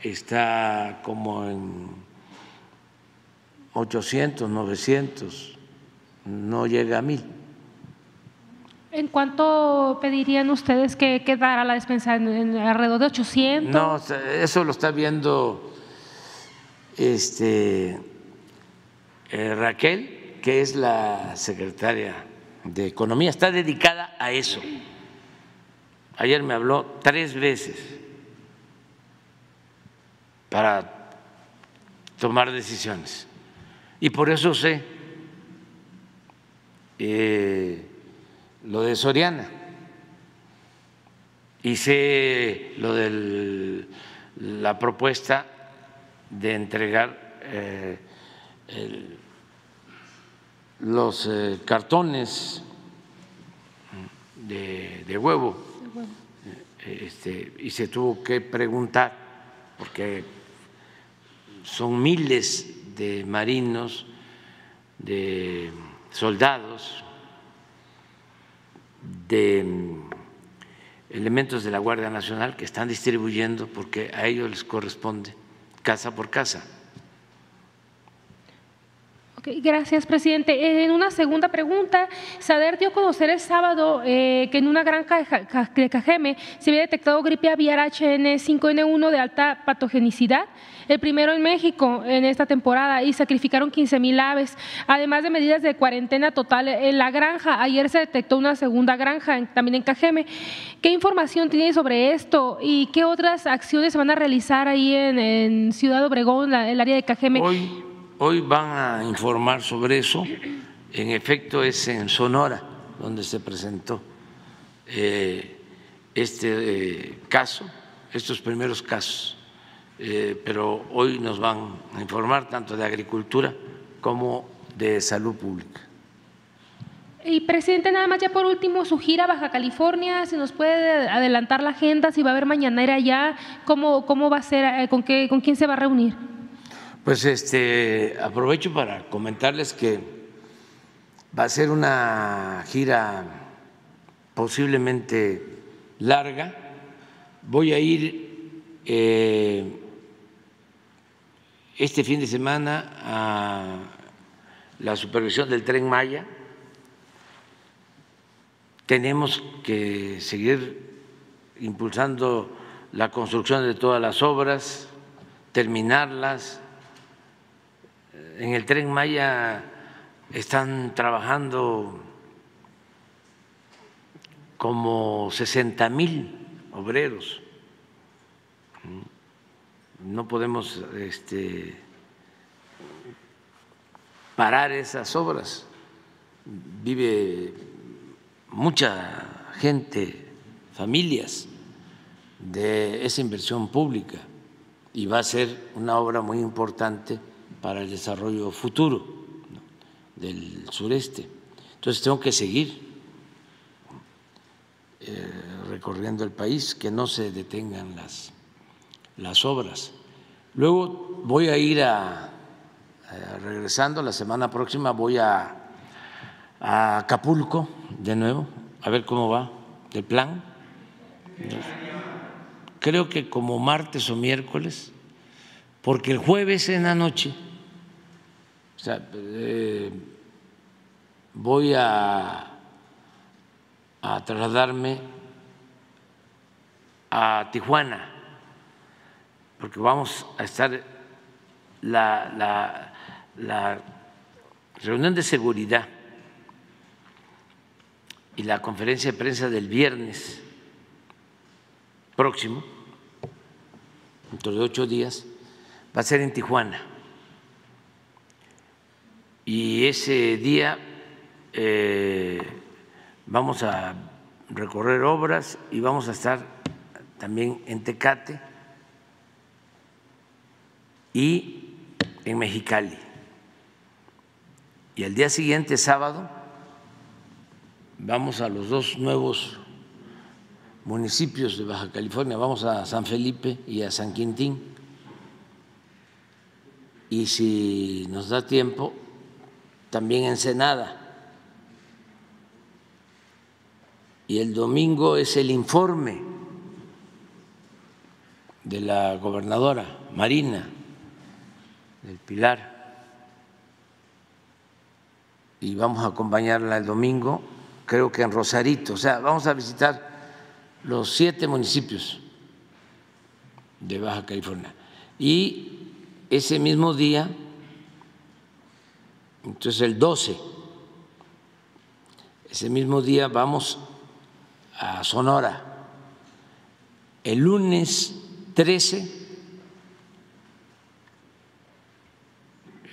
Speaker 1: está como en 800, 900, no llega a 1.000.
Speaker 4: ¿En cuánto pedirían ustedes que quedara la despensa? ¿En, alrededor de 800?
Speaker 1: No, eso lo está viendo este, eh, Raquel, que es la secretaria de Economía, está dedicada a eso. Ayer me habló tres veces para tomar decisiones. Y por eso sé eh, lo de Soriana y sé lo de la propuesta de entregar eh, los eh, cartones de, huevo. Este, y se tuvo que preguntar, porque son miles de marinos, de soldados, de mm, elementos de la Guardia Nacional que están distribuyendo porque a ellos les corresponde casa por casa.
Speaker 4: Gracias, presidente. En una segunda pregunta, Sader dio a conocer el sábado eh, que en una granja de Cajeme se había detectado gripe aviar HN5N1 de alta patogenicidad, el primero en México en esta temporada, y sacrificaron 15 mil aves, además de medidas de cuarentena total en la granja. Ayer se detectó una segunda granja también en Cajeme. ¿Qué información tiene sobre esto y qué otras acciones se van a realizar ahí en, Ciudad Obregón, el área de Cajeme?
Speaker 1: Hoy, hoy van a informar sobre eso. En efecto, es en Sonora donde se presentó eh, este eh, caso, estos primeros casos. Eh, pero hoy nos van a informar tanto de agricultura como de salud pública.
Speaker 4: Y presidente, nada más ya por último, su gira Baja California, si nos puede adelantar la agenda, si va a haber mañanera allá, cómo, cómo va a ser, con, qué, con quién se va a reunir.
Speaker 1: Pues este, aprovecho para comentarles que va a ser una gira posiblemente larga. Voy a ir eh, este fin de semana a la supervisión del tren Maya tenemos que seguir impulsando la construcción de todas las obras, terminarlas. En el tren Maya están trabajando como 60 mil obreros. No podemos este, parar esas obras. Vive mucha gente, familias de esa inversión pública y va a ser una obra muy importante para el desarrollo futuro del sureste. Entonces tengo que seguir eh, recorriendo el país, que no se detengan las, las obras. Luego voy a ir a, regresando la semana próxima, voy a a Acapulco de nuevo, a ver cómo va el plan. Creo que como martes o miércoles, porque el jueves en la noche eh, voy a, a trasladarme a Tijuana, porque vamos a estar la, la, la reunión de seguridad y la conferencia de prensa del viernes próximo, dentro de ocho días, va a ser en Tijuana. Y ese día eh, vamos a recorrer obras y vamos a estar también en Tecate y en Mexicali. Y el día siguiente, sábado, vamos a los dos nuevos municipios de Baja California, vamos a San Felipe y a San Quintín. Y si nos da tiempo, también Ensenada. Y el domingo es el informe de la gobernadora Marina del Pilar. Y vamos a acompañarla el domingo, creo que en Rosarito. O sea, vamos a visitar los siete municipios de Baja California. Y ese mismo día, entonces el 12, ese mismo día vamos a Sonora. El lunes 13,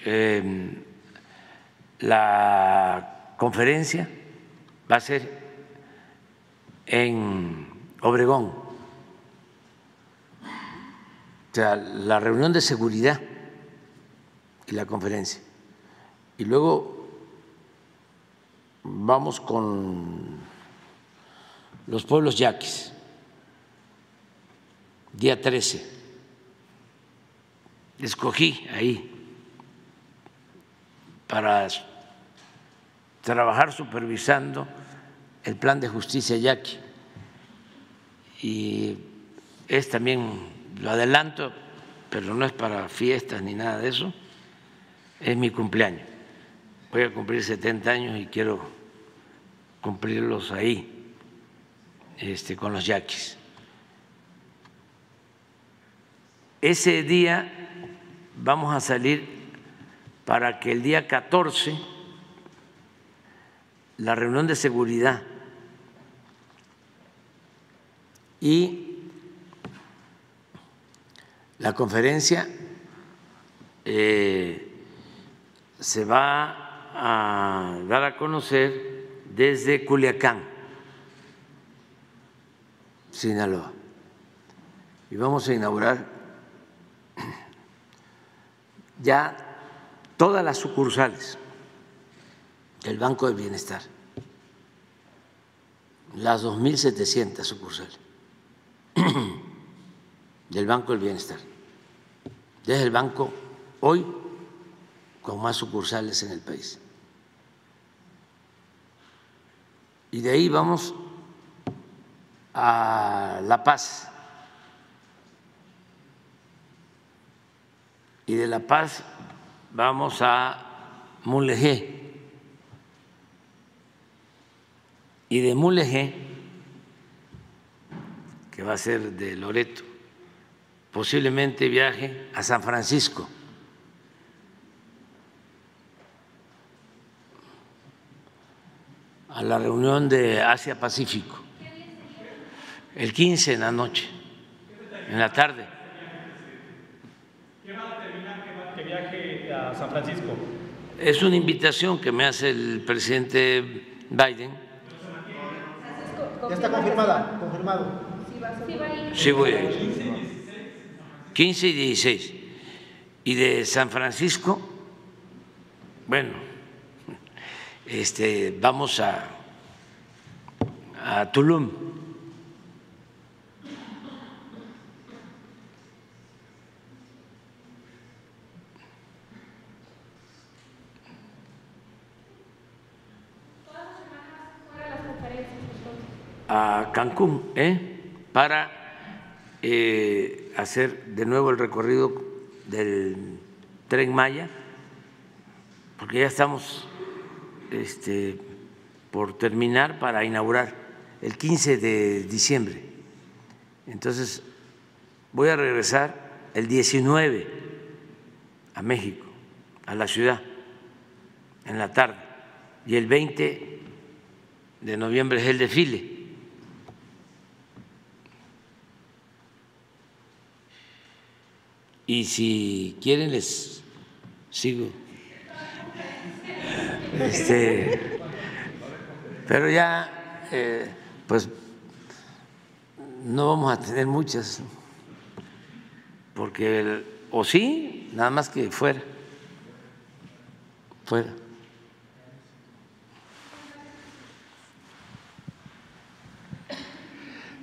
Speaker 1: em, la conferencia va a ser en Obregón. O sea, la reunión de seguridad y la conferencia. Y luego vamos con los pueblos yaquis, día 13. Escogí ahí para trabajar supervisando el plan de justicia yaqui y es también, lo adelanto, pero no es para fiestas ni nada de eso, es mi cumpleaños. Voy a cumplir 70 años y quiero cumplirlos ahí, este, con los yaquis. Ese día vamos a salir para que el día 14 la reunión de seguridad y la conferencia eh, se va a dar a conocer desde Culiacán, Sinaloa. Y vamos a inaugurar ya todas las sucursales del Banco de Bienestar, las 2.700 sucursales. del Banco del Bienestar. Es el banco hoy con más sucursales en el país. Y de ahí vamos a La Paz. Y de La Paz vamos a Mulegé. Y de Mulegé que va a ser de Loreto, posiblemente viaje a San Francisco. A la reunión de Asia Pacífico, el 15 en la noche, en la tarde.
Speaker 5: ¿Qué va a determinar que viaje a San Francisco?
Speaker 1: Es una invitación que me hace el presidente Biden.
Speaker 6: Ya está confirmada, confirmado.
Speaker 1: Sí, voy a ir. 15 y 16. Y de San Francisco, bueno, este, vamos a, a Tulum. a Cancún, ¿eh? para eh, hacer de nuevo el recorrido del tren Maya, porque ya estamos este, por terminar para inaugurar el 15 de diciembre. Entonces, voy a regresar el 19 a México, a la ciudad, en la tarde, y el 20 de noviembre es el desfile y si quieren les sigo. Este, pero ya, eh, pues no vamos a tener muchas, porque o sí nada más que fuera, fuera.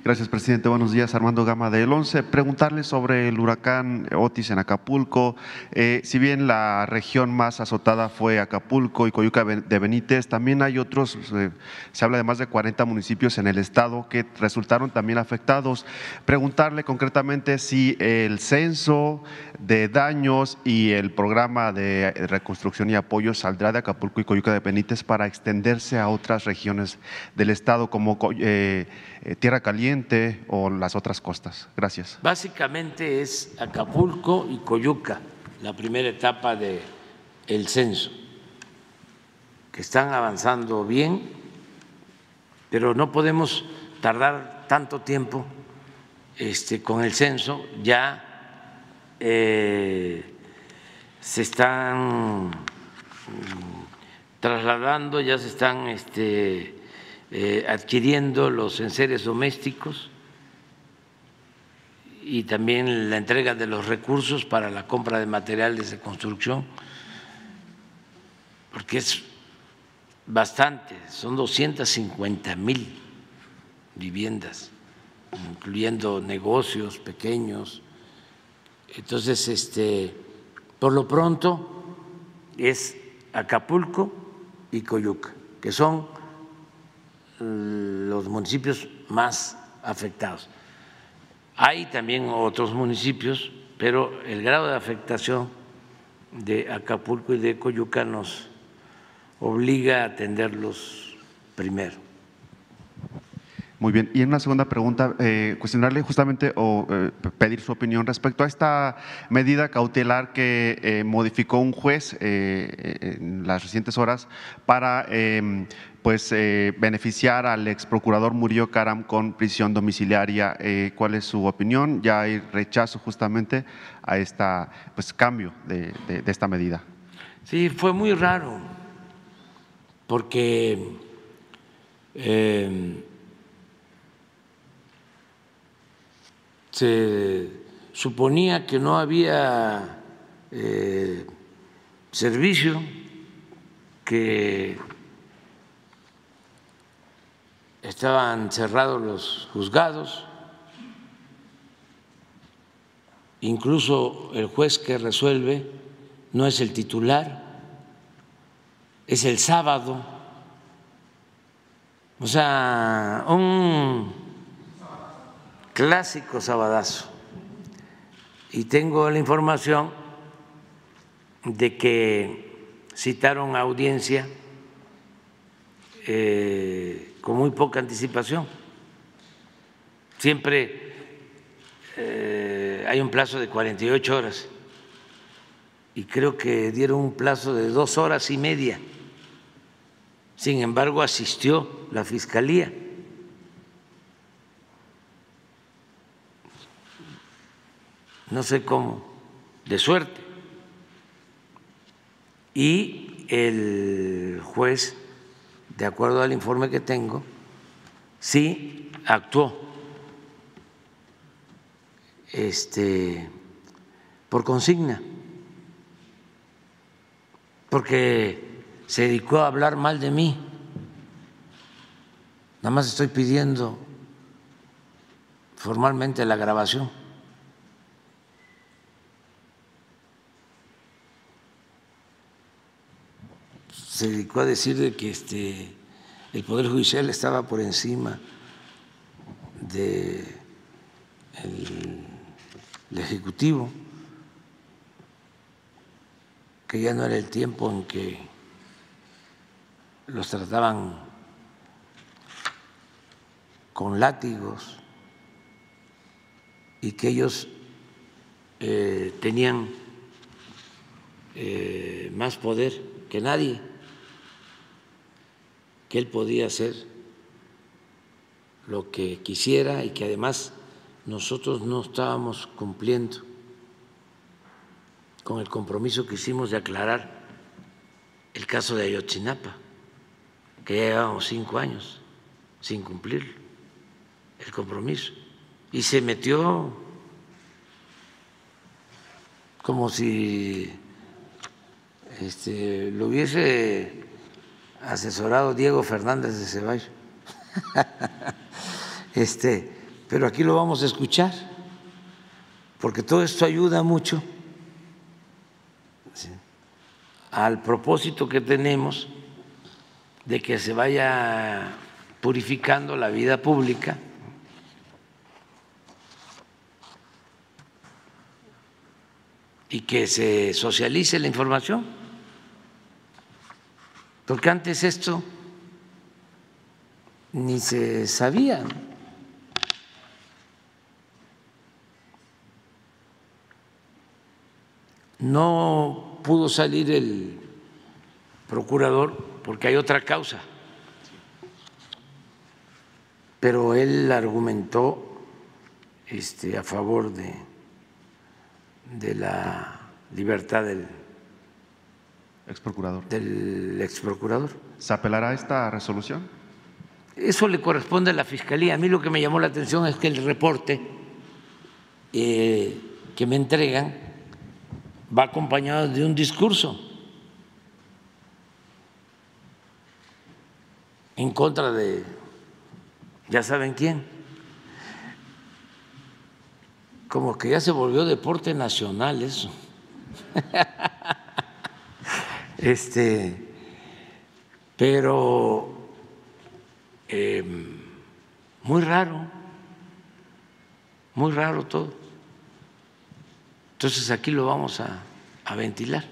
Speaker 7: Gracias, presidente. Buenos días, Armando Gama del 11. Preguntarle sobre el huracán Otis en Acapulco. Eh, si bien la región más azotada fue Acapulco y Coyuca de Benítez, también hay otros, eh, se habla de más de 40 municipios en el estado que resultaron también afectados. Preguntarle concretamente si el censo de daños y el programa de reconstrucción y apoyo saldrá de Acapulco y Coyuca de Benítez para extenderse a otras regiones del estado como eh, Tierra Caliente o las otras costas? Gracias.
Speaker 1: Básicamente es Acapulco y Coyuca, la primera etapa del el censo, que están avanzando bien, pero no podemos tardar tanto tiempo este, con el censo, ya eh, se están mm, trasladando, ya se están este, adquiriendo los enseres domésticos y también la entrega de los recursos para la compra de materiales de construcción, porque es bastante, son 250 mil viviendas, incluyendo negocios pequeños. Entonces, este, por lo pronto es Acapulco y Coyuca, que son los municipios más afectados. Hay también otros municipios, pero el grado de afectación de Acapulco y de Coyuca nos obliga a atenderlos primero.
Speaker 7: Muy bien. Y en una segunda pregunta, eh, cuestionarle justamente o eh, pedir su opinión respecto a esta medida cautelar que eh, modificó un juez en las recientes horas para pues beneficiar al ex procurador Murillo Caram con prisión domiciliaria. ¿Cuál es su opinión? Ya hay rechazo justamente a esta pues cambio de, de esta medida.
Speaker 1: Sí, fue muy raro porque em, se suponía que no había eh, servicio, que estaban cerrados los juzgados, incluso el juez que resuelve no es el titular, es el sábado. O sea, un clásico sabadazo. Y tengo la información de que citaron audiencia eh, con muy poca anticipación. Siempre eh, hay un plazo de 48 horas y creo que dieron un plazo de dos horas y media. Sin embargo, asistió la Fiscalía no sé cómo, de suerte. Y el juez, de acuerdo al informe que tengo, sí actuó este, por consigna, porque se dedicó a hablar mal de mí. Nada más estoy pidiendo formalmente la grabación. Se dedicó a decir que este, el Poder Judicial estaba por encima del Ejecutivo, que ya no era el tiempo en que los trataban con látigos y que ellos eh, tenían eh, más poder que nadie él podía hacer lo que quisiera y que además nosotros no estábamos cumpliendo con el compromiso que hicimos de aclarar el caso de Ayotzinapa, que ya llevábamos cinco años sin cumplir el compromiso, y se metió como si este, lo hubiese asesorado Diego Fernández de Ceballos. este, pero aquí lo vamos a escuchar, porque todo esto ayuda mucho al propósito que tenemos de que se vaya purificando la vida pública. y que se socialice la información, porque antes esto ni se sabía. No pudo salir el procurador porque hay otra causa, pero él argumentó este, a favor de, de la libertad del
Speaker 7: ex procurador.
Speaker 1: Del ex procurador.
Speaker 7: ¿Se apelará a esta resolución?
Speaker 1: Eso le corresponde a la Fiscalía. A mí lo que me llamó la atención es que el reporte eh, que me entregan va acompañado de un discurso en contra de, ya saben quién, como que ya se volvió deporte nacional eso. este, pero Em, muy raro, muy raro todo. Entonces aquí lo vamos a, ventilar.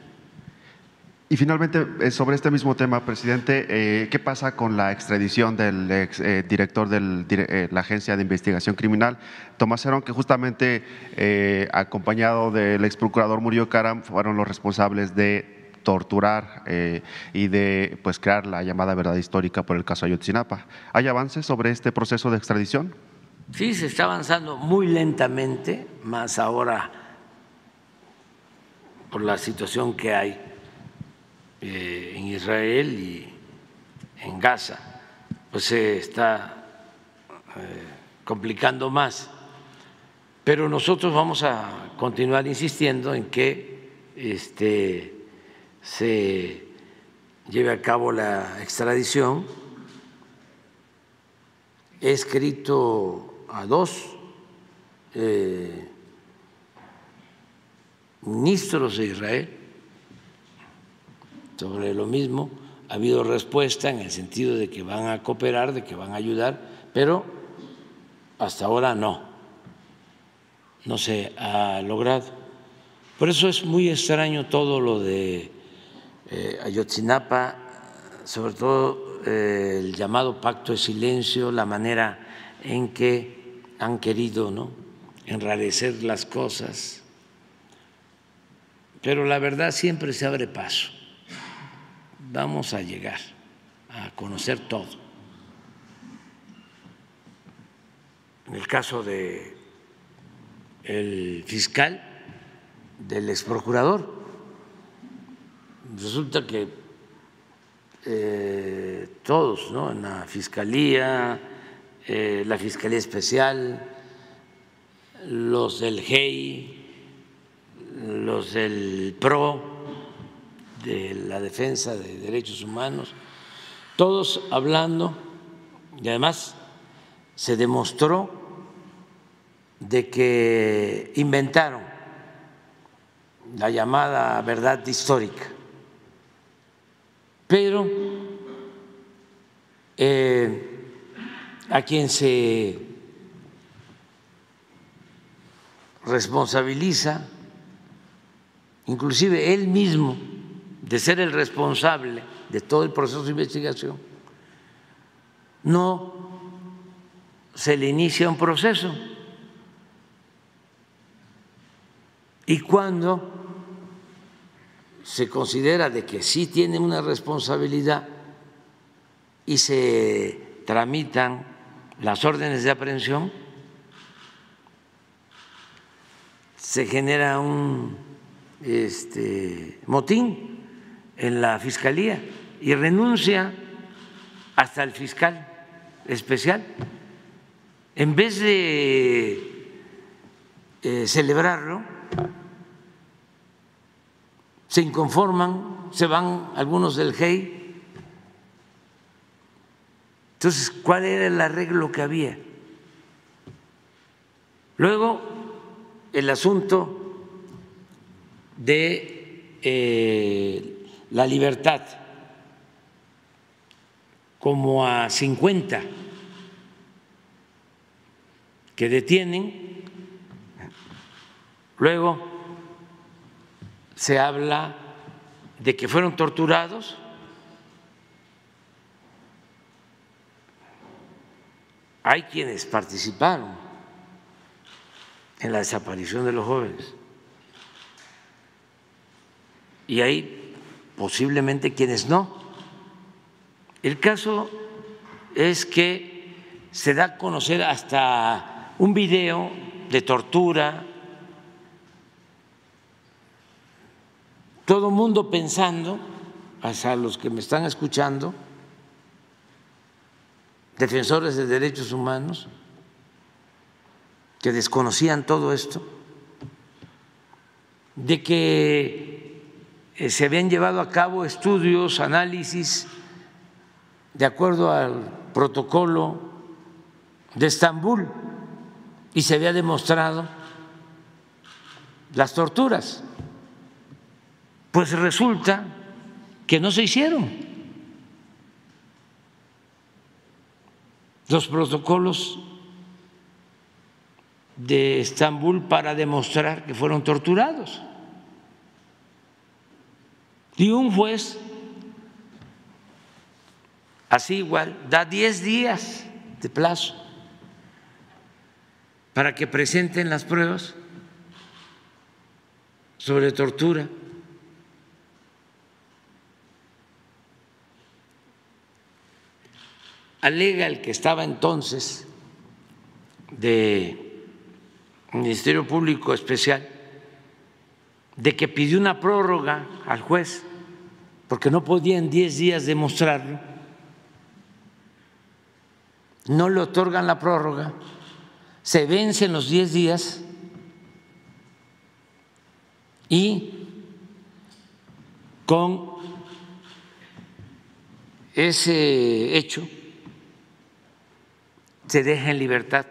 Speaker 7: Y finalmente, eh, sobre este mismo tema, presidente, eh, ¿qué pasa con la extradición del ex eh, director de la Agencia de Investigación Criminal, Tomás Herón, que justamente acompañado del ex procurador Murillo Caram fueron los responsables de torturar eh, y de pues, crear la llamada verdad histórica por el caso Ayotzinapa. ¿Hay avances sobre este proceso de extradición?
Speaker 1: Sí, se está avanzando muy lentamente, más ahora por la situación que hay eh, en Israel y en Gaza, pues se está eh, complicando más. Pero nosotros vamos a continuar insistiendo en que este, se lleve a cabo la extradición. He escrito a dos eh, ministros de Israel sobre lo mismo. Ha habido respuesta en el sentido de que van a cooperar, de que van a ayudar, pero hasta ahora no, no se ha logrado. Por eso es muy extraño todo lo de eh, Ayotzinapa, sobre todo eh, el llamado pacto de silencio, la manera en que han querido ¿no? enrarecer las cosas. Pero la verdad siempre se abre paso. Vamos a llegar a conocer todo. En el caso de el fiscal, del ex procurador, resulta que eh, todos, ¿no? en la Fiscalía, eh, la Fiscalía Especial, los del GEI, los del PRO, de la Defensa de Derechos Humanos, todos hablando, y además se demostró de que inventaron la llamada verdad histórica pero eh, a quien se responsabiliza, inclusive él mismo, de ser el responsable de todo el proceso de investigación, no se le inicia un proceso. Y cuando se considera de que sí tiene una responsabilidad y se tramitan las órdenes de aprehensión, se genera un este, motín en la fiscalía y renuncia hasta el fiscal especial. En vez de eh, celebrarlo, se inconforman, se van algunos del GEI. Entonces, ¿cuál era el arreglo que había? Luego, el asunto de eh, la libertad, como a 50 que detienen, luego se habla de que fueron torturados. Hay quienes participaron en la desaparición de los jóvenes y hay posiblemente quienes no. El caso es que se da a conocer hasta un video de tortura todo mundo pensando, hasta los que me están escuchando, defensores de derechos humanos, que desconocían todo esto, de que eh, se habían llevado a cabo estudios, análisis, de acuerdo al protocolo de Estambul, y se había demostrado las torturas. Pues resulta que no se hicieron los protocolos de Estambul para demostrar que fueron torturados. Y un juez, así igual, da 10 días de plazo para que presenten las pruebas sobre tortura. Alega el que estaba entonces de Ministerio Público Especial de que pidió una prórroga al juez porque no podía en 10 días demostrarlo, no le otorgan la prórroga, se vencen los 10 días y con ese hecho se deja en libertad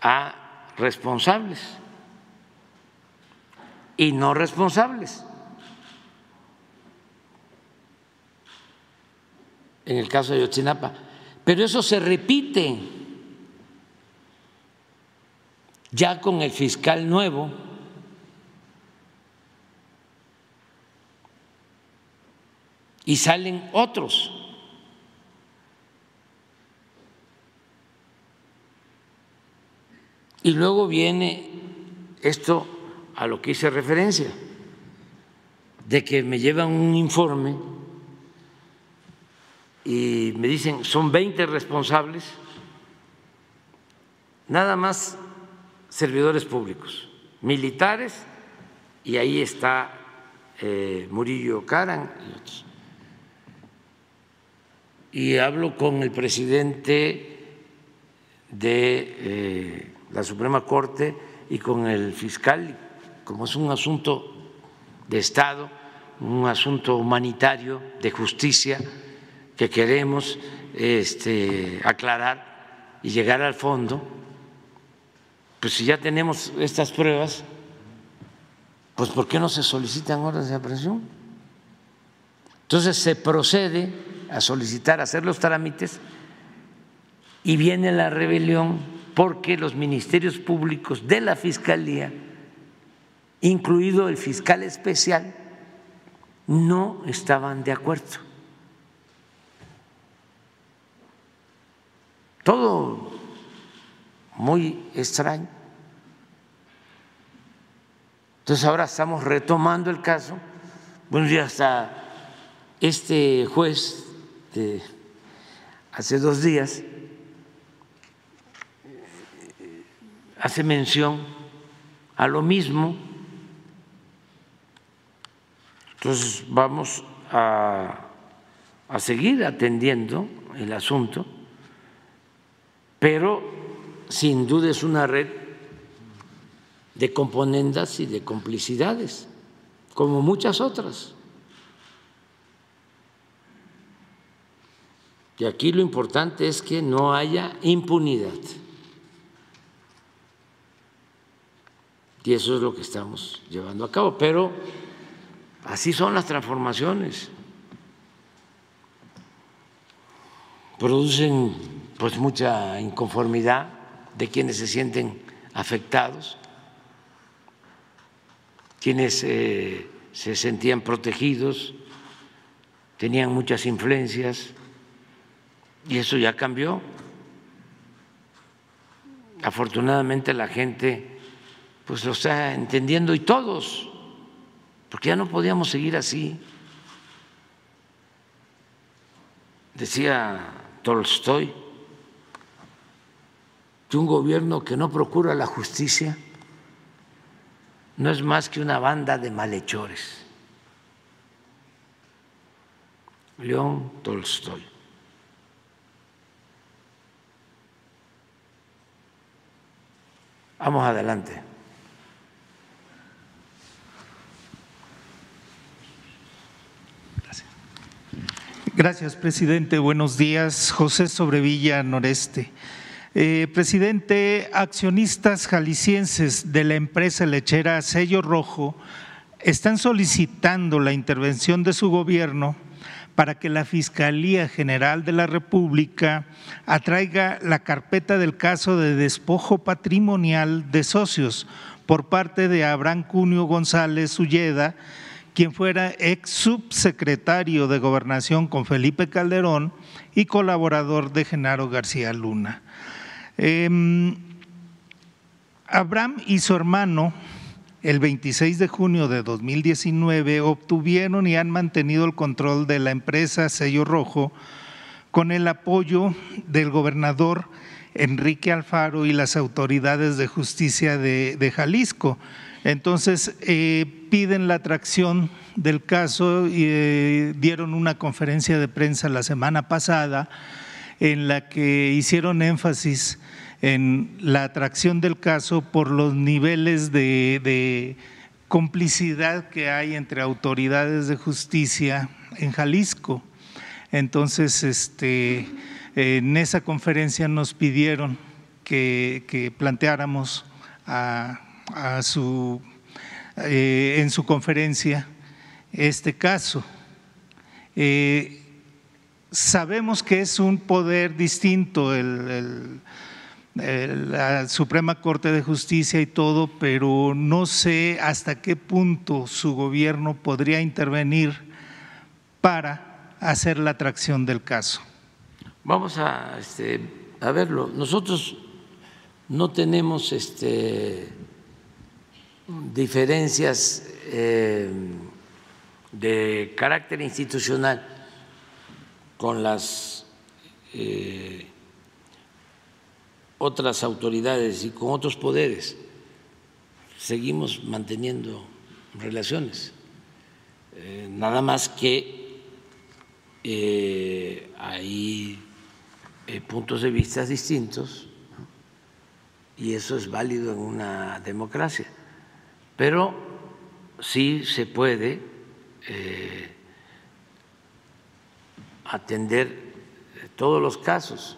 Speaker 1: a responsables y no responsables. En el caso de Yotzinapa. Pero eso se repite ya con el fiscal nuevo. Y salen otros. Y luego viene esto a lo que hice referencia, de que me llevan un informe y me dicen, son 20 responsables, nada más servidores públicos, militares, y ahí está eh, Murillo Caran y otros. Y hablo con el presidente de... Eh, la Suprema Corte y con el fiscal, como es un asunto de Estado, un asunto humanitario, de justicia, que queremos este, aclarar y llegar al fondo, pues si ya tenemos estas pruebas, pues ¿por qué no se solicitan órdenes de aprehensión? Entonces se procede a solicitar, a hacer los trámites y viene la rebelión porque los ministerios públicos de la Fiscalía, incluido el fiscal especial, no estaban de acuerdo. Todo muy extraño. Entonces ahora estamos retomando el caso. Bueno, ya hasta este juez de hace dos días hace mención a lo mismo. Entonces vamos a, seguir atendiendo el asunto, pero sin duda es una red de componendas y de complicidades, como muchas otras. Y aquí lo importante es que no haya impunidad. Y eso es lo que estamos llevando a cabo. Pero así son las transformaciones. Producen pues mucha inconformidad de quienes se sienten afectados, quienes eh, se sentían protegidos, tenían muchas influencias y eso ya cambió. Afortunadamente la gente pues lo está entendiendo y todos, porque ya no podíamos seguir así. Decía Tolstoy que un gobierno que no procura la justicia no es más que una banda de malhechores. León Tolstoy. Vamos adelante.
Speaker 8: Gracias, presidente. Buenos días. José Sobrevilla, Noreste. Eh, presidente, accionistas jaliscienses de la empresa lechera Sello Rojo están solicitando la intervención de su gobierno para que la Fiscalía General de la República atraiga la carpeta del caso de despojo patrimonial de socios por parte de Abraham Cunio González Ulleda, quien fuera ex subsecretario de Gobernación con Felipe Calderón y colaborador de Genaro García Luna. Em, Abraham y su hermano el 26 de junio de 2019 obtuvieron y han mantenido el control de la empresa Sello Rojo con el apoyo del gobernador Enrique Alfaro y las autoridades de justicia de, Jalisco. Entonces eh, piden la atracción del caso y eh, dieron una conferencia de prensa la semana pasada en la que hicieron énfasis en la atracción del caso por los niveles de, complicidad que hay entre autoridades de justicia en Jalisco. Entonces, este, en esa conferencia nos pidieron que, planteáramos a, su, eh, en su conferencia este caso. Eh, sabemos que es un poder distinto el la Suprema Corte de Justicia y todo, pero no sé hasta qué punto su gobierno podría intervenir para hacer la atracción del caso.
Speaker 1: Vamos a, este, a verlo. Nosotros no tenemos este, diferencias eh, de carácter institucional con las eh, otras autoridades y con otros poderes. Seguimos manteniendo relaciones. Eh, nada más que hay puntos de vista distintos y eso es válido en una democracia. Pero sí se puede atender todos los casos.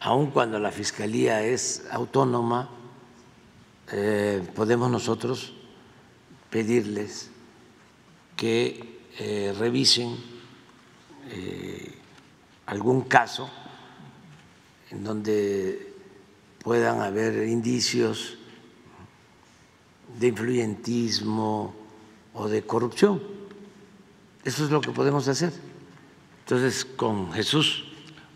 Speaker 1: Aun cuando la Fiscalía es autónoma, eh, podemos nosotros pedirles que eh, revisen eh, algún caso en donde puedan haber indicios de influyentismo o de corrupción. Eso es lo que podemos hacer. Entonces, con Jesús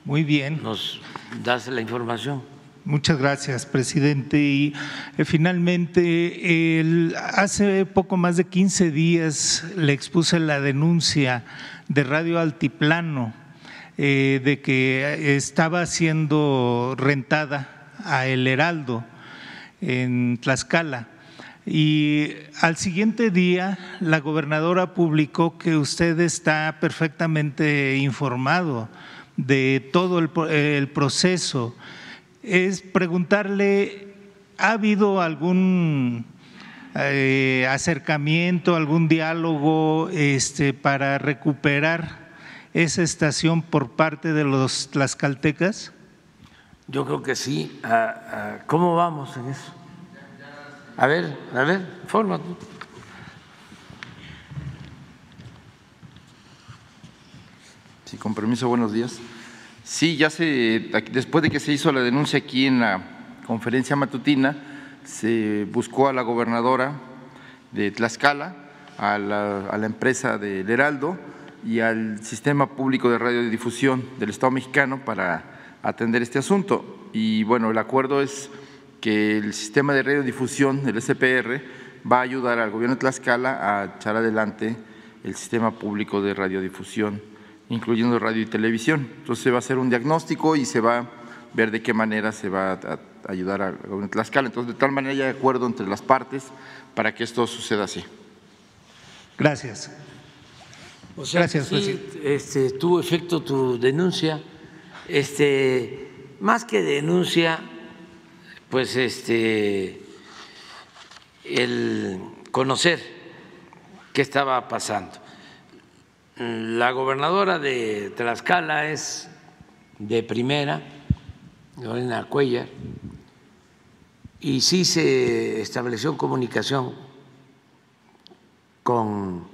Speaker 8: muy bien.
Speaker 1: Nos das la información.
Speaker 8: Muchas gracias, presidente. Y eh, finalmente, hace poco más de 15 días le expuse la denuncia de Radio Altiplano eh, de que estaba siendo rentada a El Heraldo en Tlaxcala. Y al siguiente día, la gobernadora publicó que usted está perfectamente informado de todo el, proceso, es preguntarle ¿ha habido algún eh, acercamiento, algún diálogo este, para recuperar esa estación por parte de los tlaxcaltecas?
Speaker 1: Yo creo que sí. Ah, ah, ¿Cómo vamos en eso? A ver, a ver, forma.
Speaker 9: Sí, con permiso, buenos días. Sí, ya se, después de que se hizo la denuncia aquí en la conferencia matutina, se buscó a la gobernadora de Tlaxcala, a la, a la empresa del Heraldo y al sistema público de radiodifusión del Estado mexicano para atender este asunto. Y bueno, el acuerdo es que el sistema de radiodifusión, el SPR, va a ayudar al gobierno de Tlaxcala a echar adelante el sistema público de radiodifusión, incluyendo radio y televisión. Entonces se va a hacer un diagnóstico y se va a ver de qué manera se va a ayudar al gobierno de Tlaxcala. Entonces, de tal manera hay acuerdo entre las partes para que esto suceda así.
Speaker 8: Gracias.
Speaker 1: Gracias, presidente. Este, tuvo efecto tu denuncia. Este, más que denuncia, pues este el conocer qué estaba pasando. La gobernadora de Tlaxcala es de primera, Lorena Cuellar, y sí se estableció comunicación con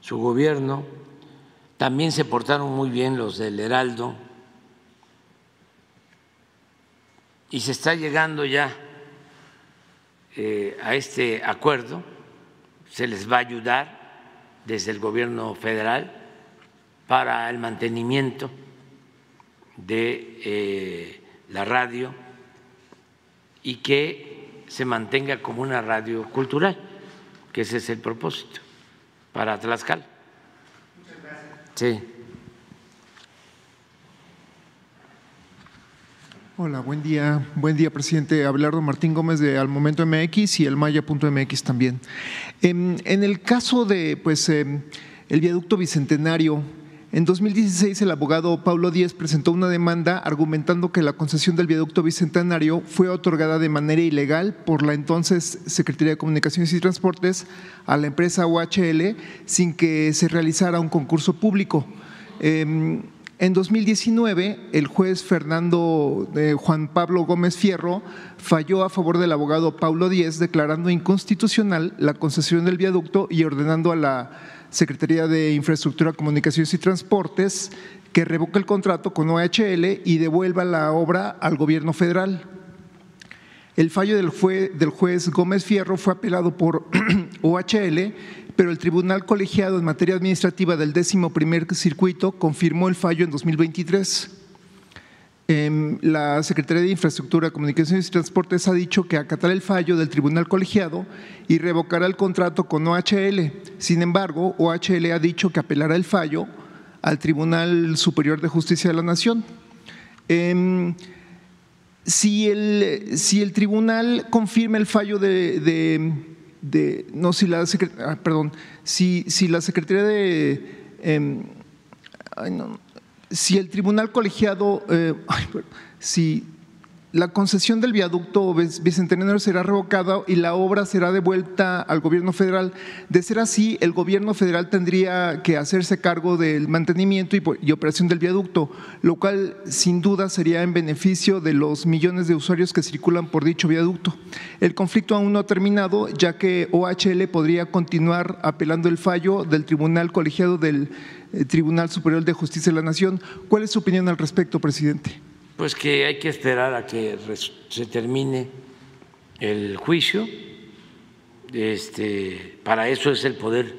Speaker 1: su gobierno, también se portaron muy bien los del Heraldo, y se está llegando ya eh, a este acuerdo, se les va a ayudar desde el gobierno federal para el mantenimiento de eh, la radio y que se mantenga como una radio cultural, que ese es el propósito para Tlaxcala. Muchas gracias. Sí.
Speaker 10: Hola, buen día. Buen día, presidente. Abelardo Martín Gómez de Al Momento MX y el Maya.mx también. En, en, el caso de pues, em, el viaducto bicentenario, en 2016 el abogado Pablo Díez presentó una demanda argumentando que la concesión del viaducto bicentenario fue otorgada de manera ilegal por la entonces Secretaría de Comunicaciones y Transportes a la empresa OHL sin que se realizara un concurso público. Eh, en 2019, el juez Fernando eh, Juan Pablo Gómez Fierro falló a favor del abogado Paulo Díez, declarando inconstitucional la concesión del viaducto y ordenando a la Secretaría de Infraestructura, Comunicaciones y Transportes que revoque el contrato con OHL y devuelva la obra al gobierno federal. El fallo del juez, del juez Gómez Fierro fue apelado por OHL pero el Tribunal Colegiado en materia administrativa del décimo primer circuito confirmó el fallo en 2023. Em, la Secretaría de Infraestructura, Comunicaciones y Transportes ha dicho que acatará el fallo del Tribunal Colegiado y revocará el contrato con OHL. Sin embargo, OHL ha dicho que apelará el fallo al Tribunal Superior de Justicia de la Nación. Em, si, el, si, el, tribunal confirma el fallo de de no si la ah, perdón si, si la secretaría de em, si el tribunal colegiado eh, si la concesión del viaducto bicentenario será revocada y la obra será devuelta al gobierno federal. De ser así, el gobierno federal tendría que hacerse cargo del mantenimiento y, operación del viaducto, lo cual sin duda sería en beneficio de los millones de usuarios que circulan por dicho viaducto. El conflicto aún no ha terminado, ya que OHL podría continuar apelando el fallo del Tribunal Colegiado del eh, Tribunal Superior de Justicia de la Nación. ¿Cuál es su opinión al respecto, presidente?
Speaker 1: Pues que hay que esperar a que se termine el juicio. Este, para eso es el poder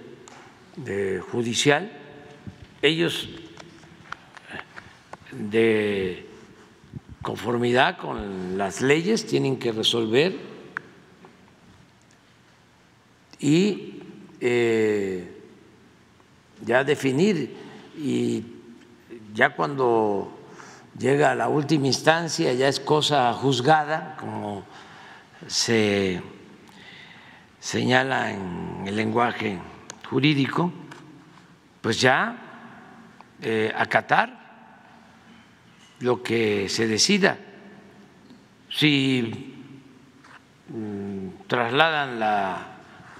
Speaker 1: judicial. Ellos, de conformidad con las leyes, tienen que resolver y eh, ya definir y ya cuando llega a la última instancia, ya es cosa juzgada, como se señala en el lenguaje jurídico, pues ya eh, acatar lo que se decida. Si mm, trasladan la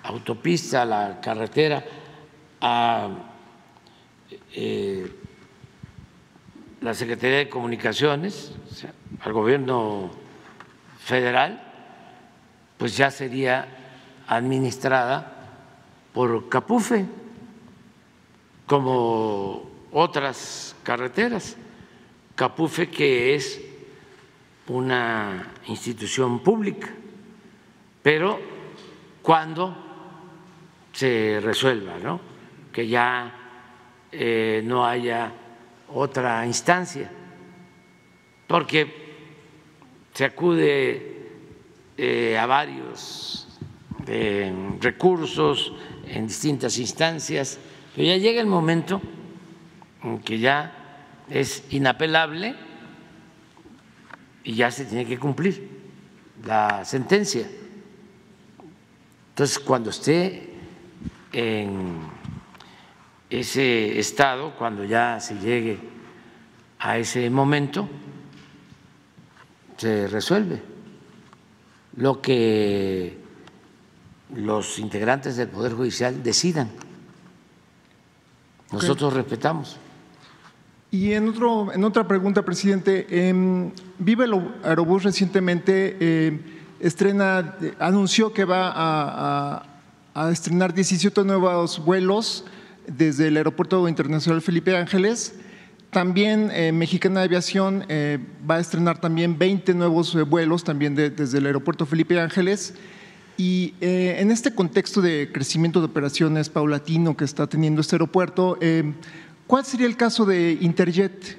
Speaker 1: autopista, la carretera a eh, la Secretaría de Comunicaciones, al gobierno federal, pues ya sería administrada por Capufe, como otras carreteras. Capufe que es una institución pública, pero cuando se resuelva, ¿no? que ya eh, no haya otra instancia, porque se acude eh, a varios eh, recursos en distintas instancias, pero ya llega el momento en que ya es inapelable y ya se tiene que cumplir la sentencia. Entonces, cuando esté en ese estado, cuando ya se llegue a ese momento, se resuelve lo que los integrantes del Poder Judicial decidan. Nosotros respetamos.
Speaker 10: Y en, otro, en otra pregunta, presidente, eh, Vive Aerobús recientemente eh, estrena, anunció que va a, a, estrenar 17 nuevos vuelos desde el Aeropuerto Internacional Felipe Ángeles. También eh, Mexicana de Aviación eh, va a estrenar también 20 nuevos vuelos también desde el Aeropuerto Felipe Ángeles. Y en este contexto de crecimiento de operaciones paulatino que está teniendo este aeropuerto, ¿Cuál sería el caso de Interjet,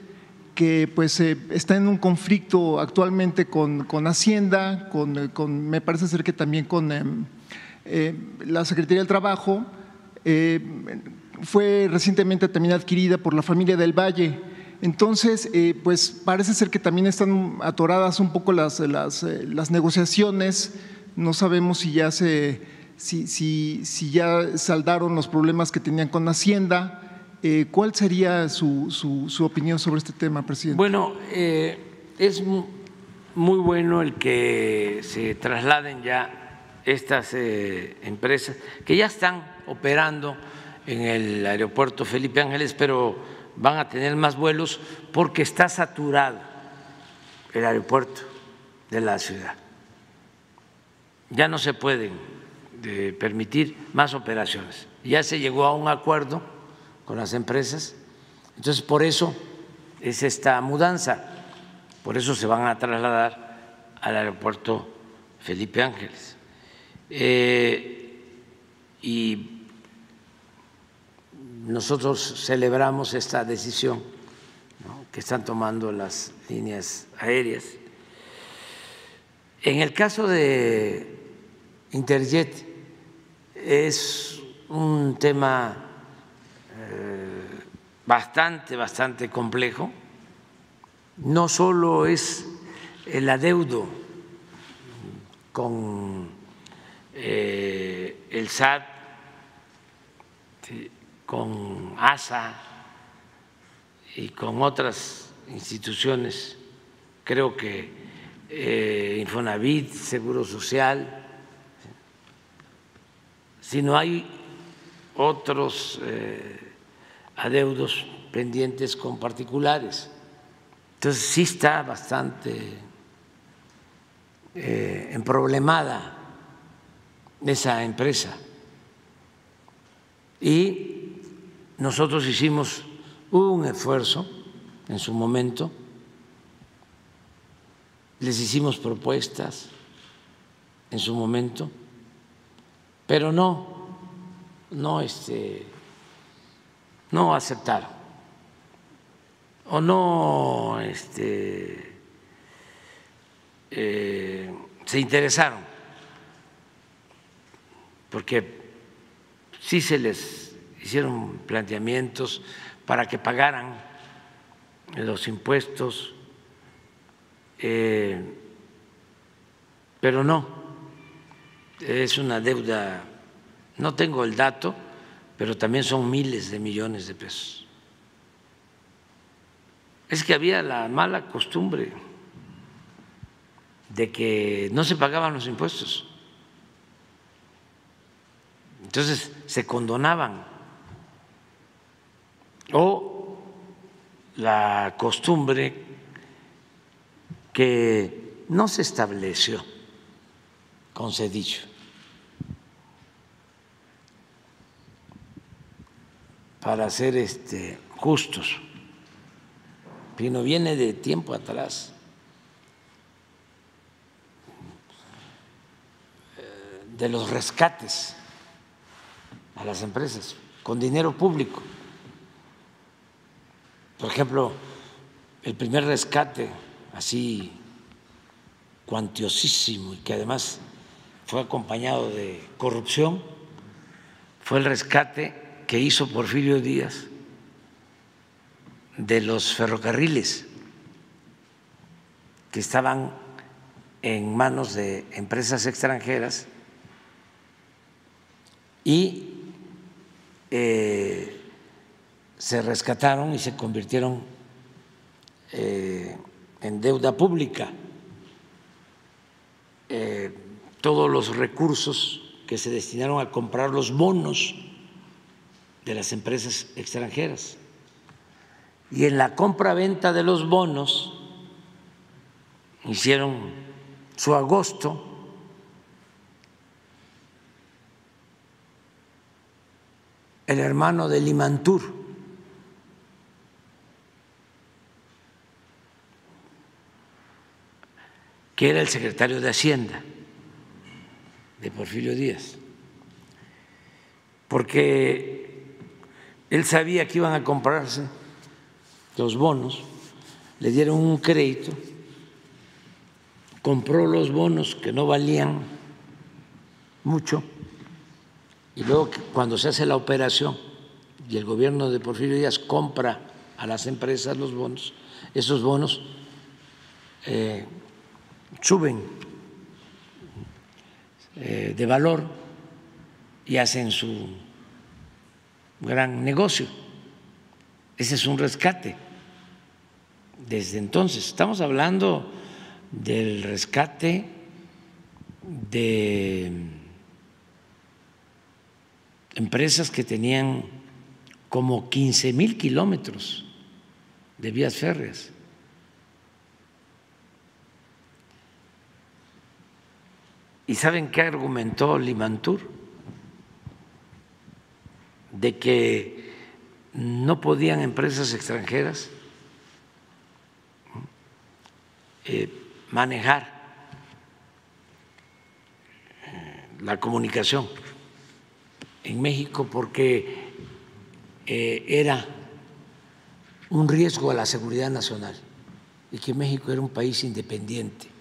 Speaker 10: que pues eh, está en un conflicto actualmente con, Hacienda, con, me parece ser que también con em, eh, la Secretaría del Trabajo? Eh, fue recientemente también adquirida por la familia del Valle. Entonces, pues parece ser que también están atoradas un poco las, las, negociaciones. No sabemos si ya se, si, si, ya saldaron los problemas que tenían con Hacienda eh, ¿Cuál sería su, su, opinión sobre este tema, presidente?
Speaker 1: Bueno, eh, es muy bueno el que se trasladen ya estas eh, empresas que ya están operando en el aeropuerto Felipe Ángeles, pero van a tener más vuelos porque está saturado el aeropuerto de la ciudad. Ya no se pueden permitir más operaciones. Ya se llegó a un acuerdo con las empresas. Entonces, por eso es esta mudanza, por eso se van a trasladar al aeropuerto Felipe Ángeles. Eh, y nosotros celebramos esta decisión que están tomando las líneas aéreas. En el caso de Interjet es un tema bastante, bastante complejo. No solo es el adeudo con eh, el SAT, con ASA y con otras instituciones, creo que eh, Infonavit, Seguro Social, sino hay otros eh, adeudos pendientes con particulares. Entonces sí está bastante eh, emproblemada esa empresa. Y nosotros hicimos un esfuerzo en su momento, les hicimos propuestas en su momento, pero no, no este no aceptaron. O no este, eh, se interesaron, porque sí se les hicieron planteamientos para que pagaran los impuestos, eh, pero no, es una deuda, no tengo el dato, pero también son miles de millones de pesos. Es que había la mala costumbre de que no se pagaban los impuestos. Entonces se condonaban. O la costumbre que no se estableció con Cedillo para ser este, justos, sino viene de tiempo atrás. de los rescates a las empresas con dinero público. Por ejemplo, el primer rescate así cuantiosísimo y que además fue acompañado de corrupción fue el rescate que hizo Porfirio Díaz de los ferrocarriles que estaban en manos de empresas extranjeras y eh, se rescataron y se convirtieron eh, en deuda pública. Eh, todos los recursos que se destinaron a comprar los bonos de las empresas extranjeras. Y en la compra-venta de los bonos hicieron su agosto el hermano de Limantur. Que era el secretario de Hacienda de Porfirio Díaz, porque él sabía que iban a comprarse los bonos, le dieron un crédito, compró los bonos que no valían mucho y luego cuando se hace la operación y el gobierno de Porfirio Díaz compra a las empresas los bonos, esos bonos eh, suben eh, de valor y hacen su gran negocio. Ese es un rescate. Desde entonces, estamos hablando del rescate de empresas que tenían como 15 mil kilómetros de vías férreas. ¿Y saben qué argumentó Limantur? De que no podían empresas extranjeras eh, manejar eh, la comunicación en México porque eh, era un riesgo a la seguridad nacional y que México era un país independiente.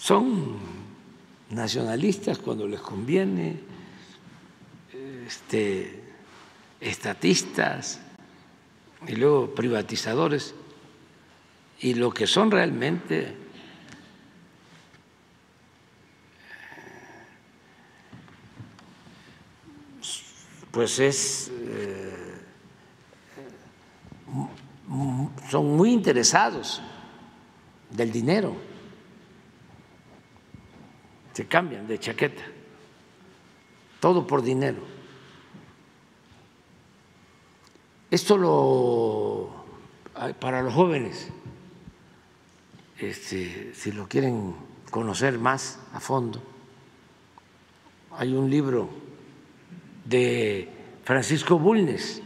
Speaker 1: Son nacionalistas cuando les conviene, este, estatistas y luego privatizadores, y lo que son realmente pues es, eh, son muy interesados del dinero, se cambian de chaqueta, todo por dinero. Esto lo para los jóvenes, este, si lo quieren conocer más a fondo, hay un libro de Francisco Bulnes,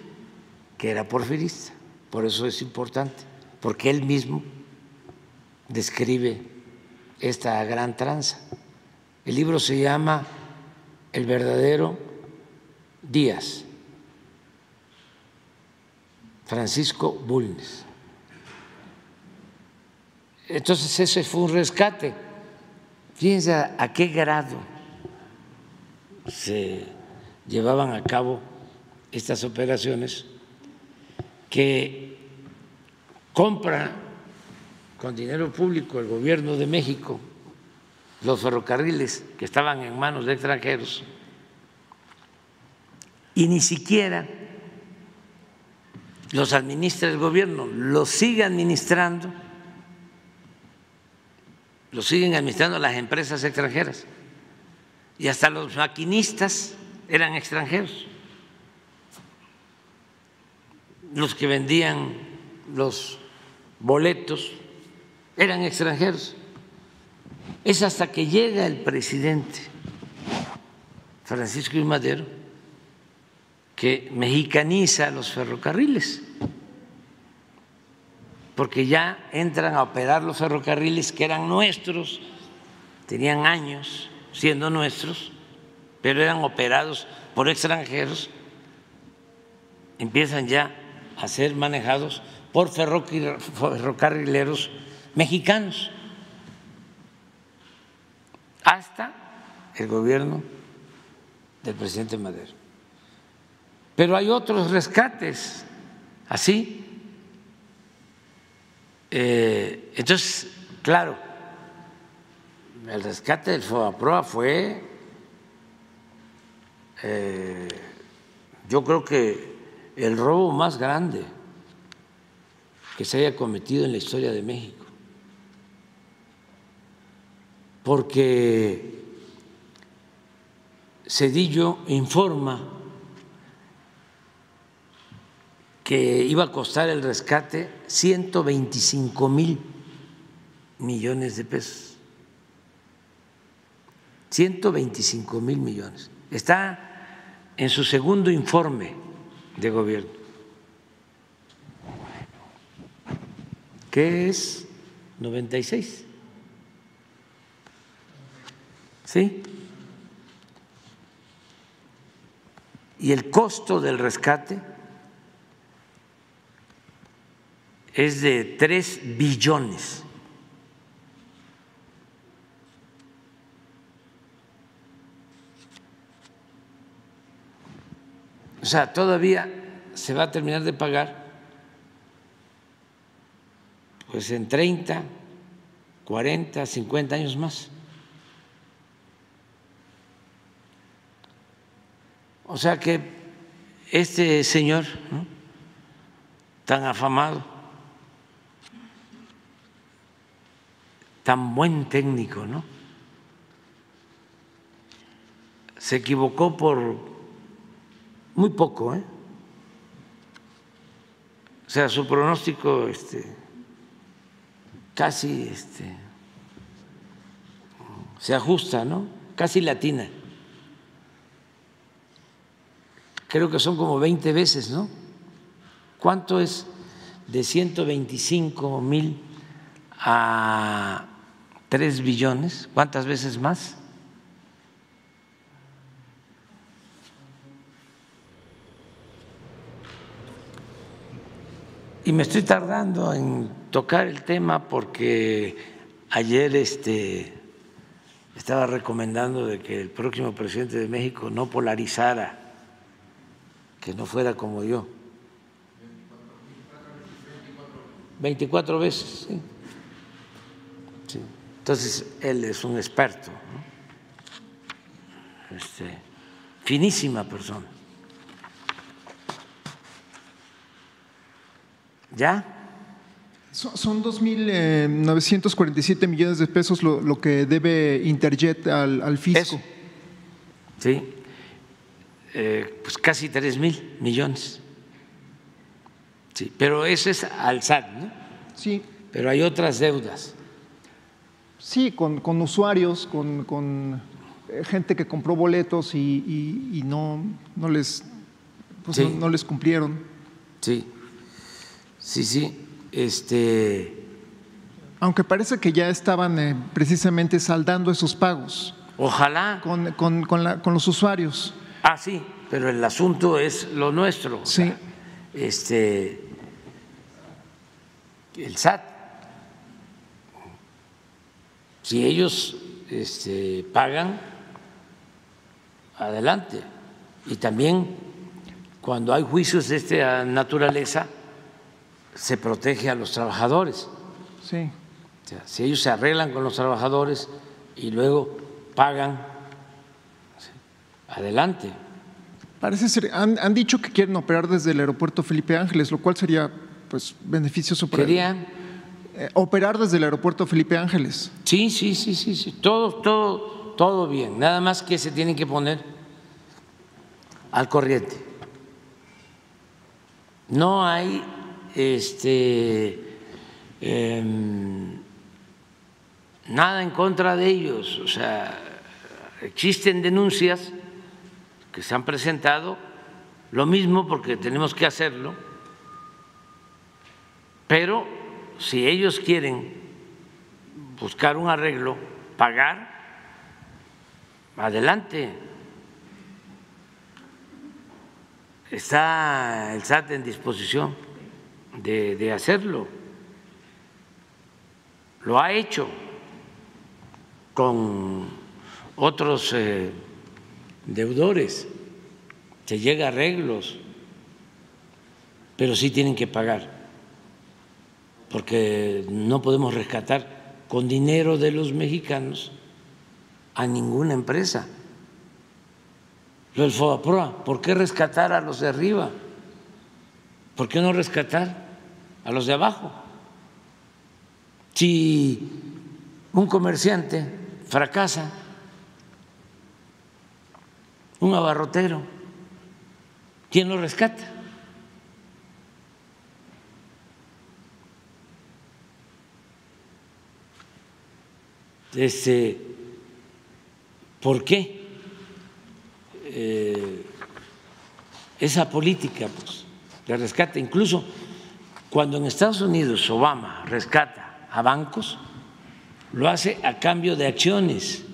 Speaker 1: que era porfirista. Por eso es importante, porque él mismo describe esta gran tranza. El libro se llama El verdadero Díaz, Francisco Bulnes. Entonces ese fue un rescate. Fíjense a qué grado se llevaban a cabo estas operaciones que compra con dinero público el gobierno de México los ferrocarriles que estaban en manos de extranjeros y ni siquiera los administra el gobierno, los sigue administrando lo siguen administrando las empresas extranjeras y hasta los maquinistas eran extranjeros, los que vendían los boletos eran extranjeros. Es hasta que llega el presidente Francisco I. Madero que mexicaniza los ferrocarriles, porque ya entran a operar los ferrocarriles que eran nuestros, tenían años siendo nuestros, pero eran operados por extranjeros, empiezan ya a ser manejados por ferrocarrileros mexicanos, hasta el gobierno del presidente Madero. Pero hay otros rescates así. Eh, entonces, claro, el rescate del FOAPROA fue, eh, yo creo que el robo más grande que se haya cometido en la historia de México. Porque Cedillo informa que iba a costar el rescate 125 mil millones de pesos. 125 mil millones. Está en su segundo informe de gobierno, que es 96. ¿Sí? Y el costo del rescate es de 3 billones. O sea, todavía se va a terminar de pagar pues en 30, 40, 50 años más. O sea que este señor tan afamado, tan buen técnico, ¿no? Se equivocó por muy poco, ¿eh? O sea, su pronóstico este, casi este, se ajusta, ¿no? Casi latina. Creo que son como 20 veces, ¿no? ¿Cuánto es de 125 mil a 3 billones? ¿Cuántas veces más? Y me estoy tardando en tocar el tema porque ayer este, estaba recomendando de que el próximo presidente de México no polarizara, que no fuera como yo. 24 veces, sí. sí. Entonces, él es un experto, este, finísima persona. ¿Ya?
Speaker 10: Son 2.947 eh, millones de pesos lo, que debe Interjet al, fisco.
Speaker 1: Sí, eh, pues casi 3 mil millones. Sí, pero eso es al SAT, ¿no?
Speaker 10: Sí.
Speaker 1: Pero hay otras deudas.
Speaker 10: Sí, con, usuarios, con, eh, gente que compró boletos y, no, no, les, pues no les cumplieron.
Speaker 1: Sí. Sí, sí. Este.
Speaker 10: Aunque parece que ya estaban eh, precisamente saldando esos pagos.
Speaker 1: Ojalá.
Speaker 10: Con, con, los usuarios.
Speaker 1: Ah, sí, pero el asunto es lo nuestro.
Speaker 10: Sí.
Speaker 1: este. El SAT. Si ellos este, pagan, adelante. Y también cuando hay juicios de esta naturaleza, se protege a los trabajadores.
Speaker 10: Sí.
Speaker 1: si ellos se arreglan con los trabajadores y luego pagan, adelante.
Speaker 10: Parece ser, han, dicho que quieren operar desde el aeropuerto Felipe Ángeles, lo cual sería pues beneficioso para
Speaker 1: Querían
Speaker 10: eh, operar desde el aeropuerto Felipe Ángeles.
Speaker 1: Sí, sí, sí, sí, sí, todo, todo, todo bien. Nada más que se tienen que poner al corriente. No hay este em, nada en contra de ellos, o sea, existen denuncias que se han presentado, lo mismo porque tenemos que hacerlo, pero si ellos quieren buscar un arreglo, pagar, adelante. Está el SAT en disposición de, hacerlo. Lo ha hecho con otros eh, deudores, se llega a arreglos, pero sí tienen que pagar porque no podemos rescatar con dinero de los mexicanos a ninguna empresa. Lo del FOBAPROA, ¿por qué rescatar a los de arriba? ¿Por qué no rescatar a los de abajo? Si un comerciante fracasa, un abarrotero, ¿quién lo rescata? Este, ¿Por qué eh, esa política pues, de rescate? Incluso cuando en Estados Unidos Obama rescata a bancos, lo hace a cambio de acciones.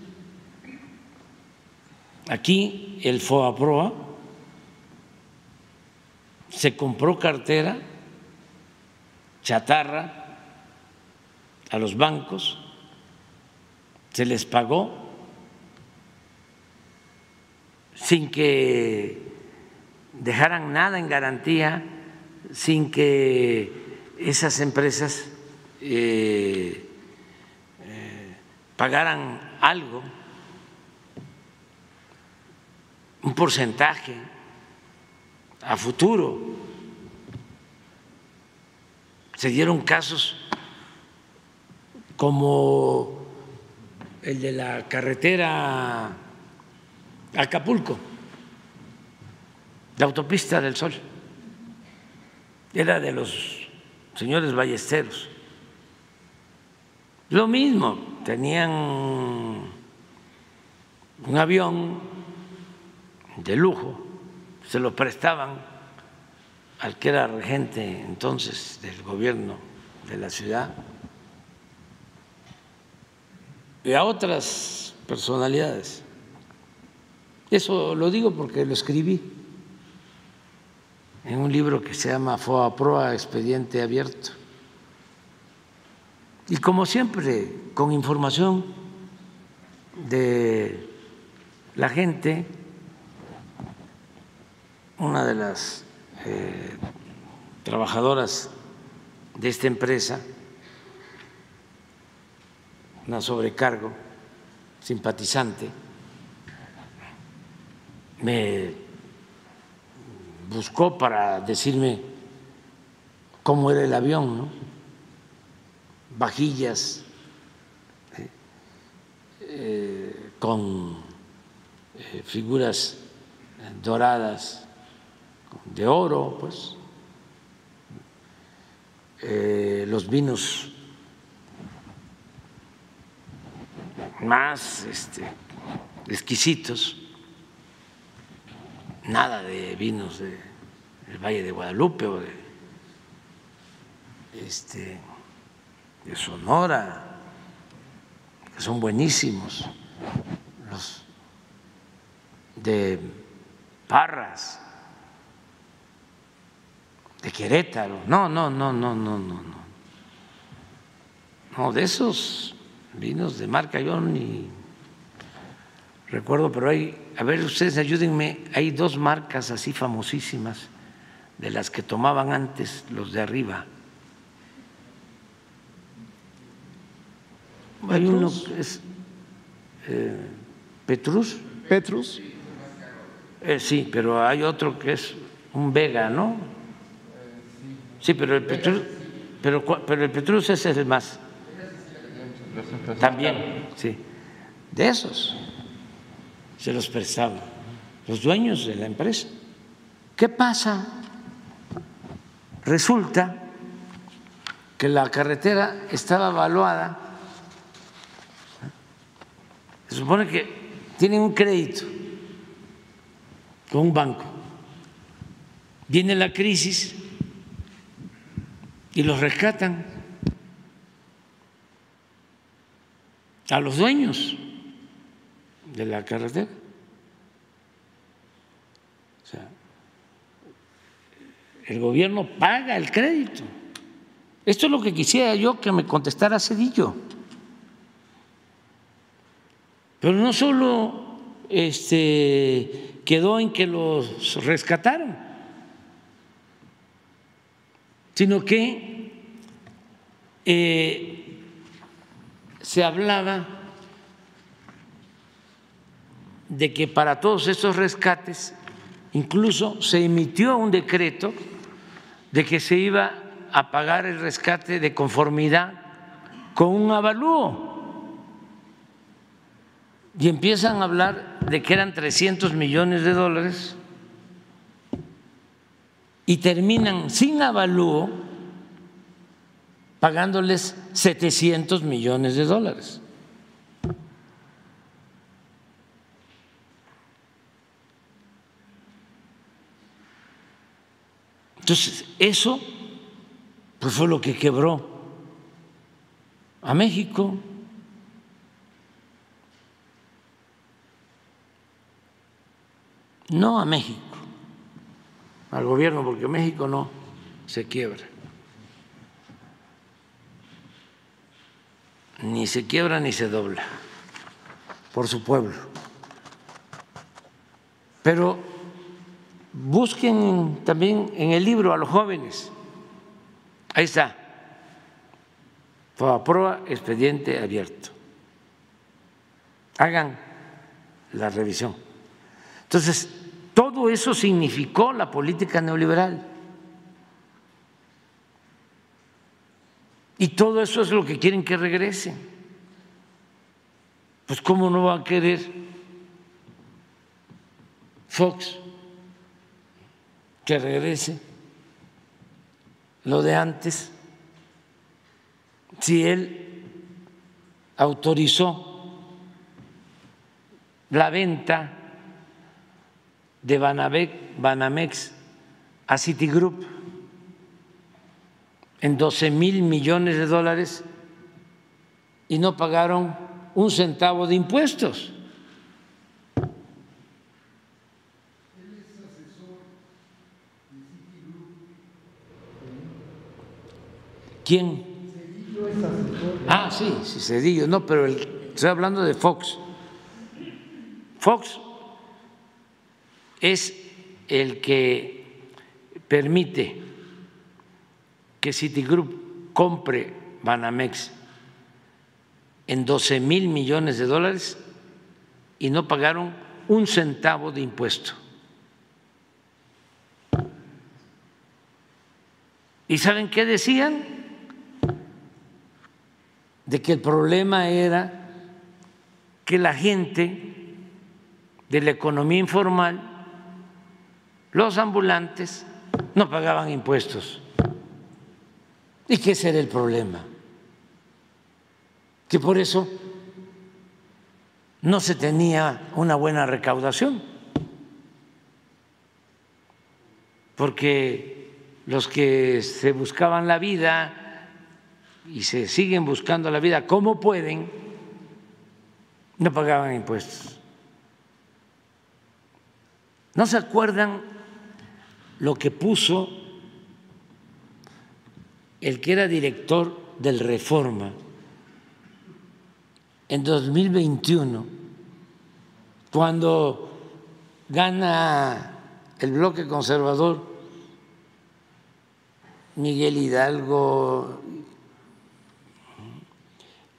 Speaker 1: Aquí el FOAPROA se compró cartera chatarra a los bancos se les pagó sin que dejaran nada en garantía, sin que esas empresas eh, eh, pagaran algo, un porcentaje a futuro. Se dieron casos como el de la carretera Acapulco, la autopista del Sol, era de los señores ballesteros. Lo mismo, tenían un avión de lujo, se lo prestaban al que era regente entonces del gobierno de la ciudad y a otras personalidades. Eso lo digo porque lo escribí en un libro que se llama FOA Proa Expediente Abierto. Y como siempre, con información de la gente, una de las eh, trabajadoras de esta empresa, una sobrecargo simpatizante, me buscó para decirme cómo era el avión, ¿no? vajillas ¿eh? Eh, con figuras doradas de oro, pues. Los vinos más este, exquisitos, nada de vinos del Valle de Guadalupe o de, este, de Sonora, que son buenísimos, los de Parras, de Querétaro, no, no, no, no, no, no, no. No, de esos vinos de marca, yo ni recuerdo, pero hay, a ver, ustedes ayúdenme, hay dos marcas así famosísimas de las que tomaban antes los de arriba. Hay uno que es eh, Petrus.
Speaker 10: Petrus.
Speaker 1: Eh, sí, pero hay otro que es un Vega, ¿no? Sí, pero el Petrus, pero, pero el Petrus es el más. También, sí. De esos se los prestaban los dueños de la empresa. ¿Qué pasa? Resulta que la carretera estaba evaluada, se supone que tienen un crédito con un banco. Viene la crisis y los rescatan a los dueños de la carretera. O sea, el gobierno paga el crédito. Esto es lo que quisiera yo que me contestara Cedillo. Pero no solo este, quedó en que los rescataron, sino que eh, se hablaba de que para todos estos rescates incluso se emitió un decreto de que se iba a pagar el rescate de conformidad con un avalúo. Y empiezan a hablar de que eran 300 millones de dólares y terminan sin avalúo pagándoles 700 millones de dólares. Entonces, eso pues fue lo que quebró a México. No a México, al gobierno, porque México no se quiebra. Ni se quiebra ni se dobla por su pueblo. Pero busquen también en el libro a los jóvenes. Ahí está. Prueba expediente abierto. Hagan la revisión. Entonces, todo eso significó la política neoliberal. Y todo eso es lo que quieren que regrese. Pues ¿cómo no va a querer Fox que regrese lo de antes si él autorizó la venta de Banamex a Citigroup en 12 mil millones de dólares y no pagaron un centavo de impuestos. ¿Quién? Ah, sí, sí, Cedillo, no, pero estoy hablando de Fox. Fox es el que permite que Citigroup compre Banamex en 12 mil millones de dólares y no pagaron un centavo de impuesto. ¿Y saben qué decían? de que el problema era que la gente de la economía informal, los ambulantes, no pagaban impuestos. ¿Y que ese era el problema? Que por eso no se tenía una buena recaudación, porque los que se buscaban la vida y se siguen buscando la vida como pueden, no pagaban impuestos. ¿No se acuerdan lo que puso el que era director del Reforma en 2021, cuando gana el bloque conservador Miguel Hidalgo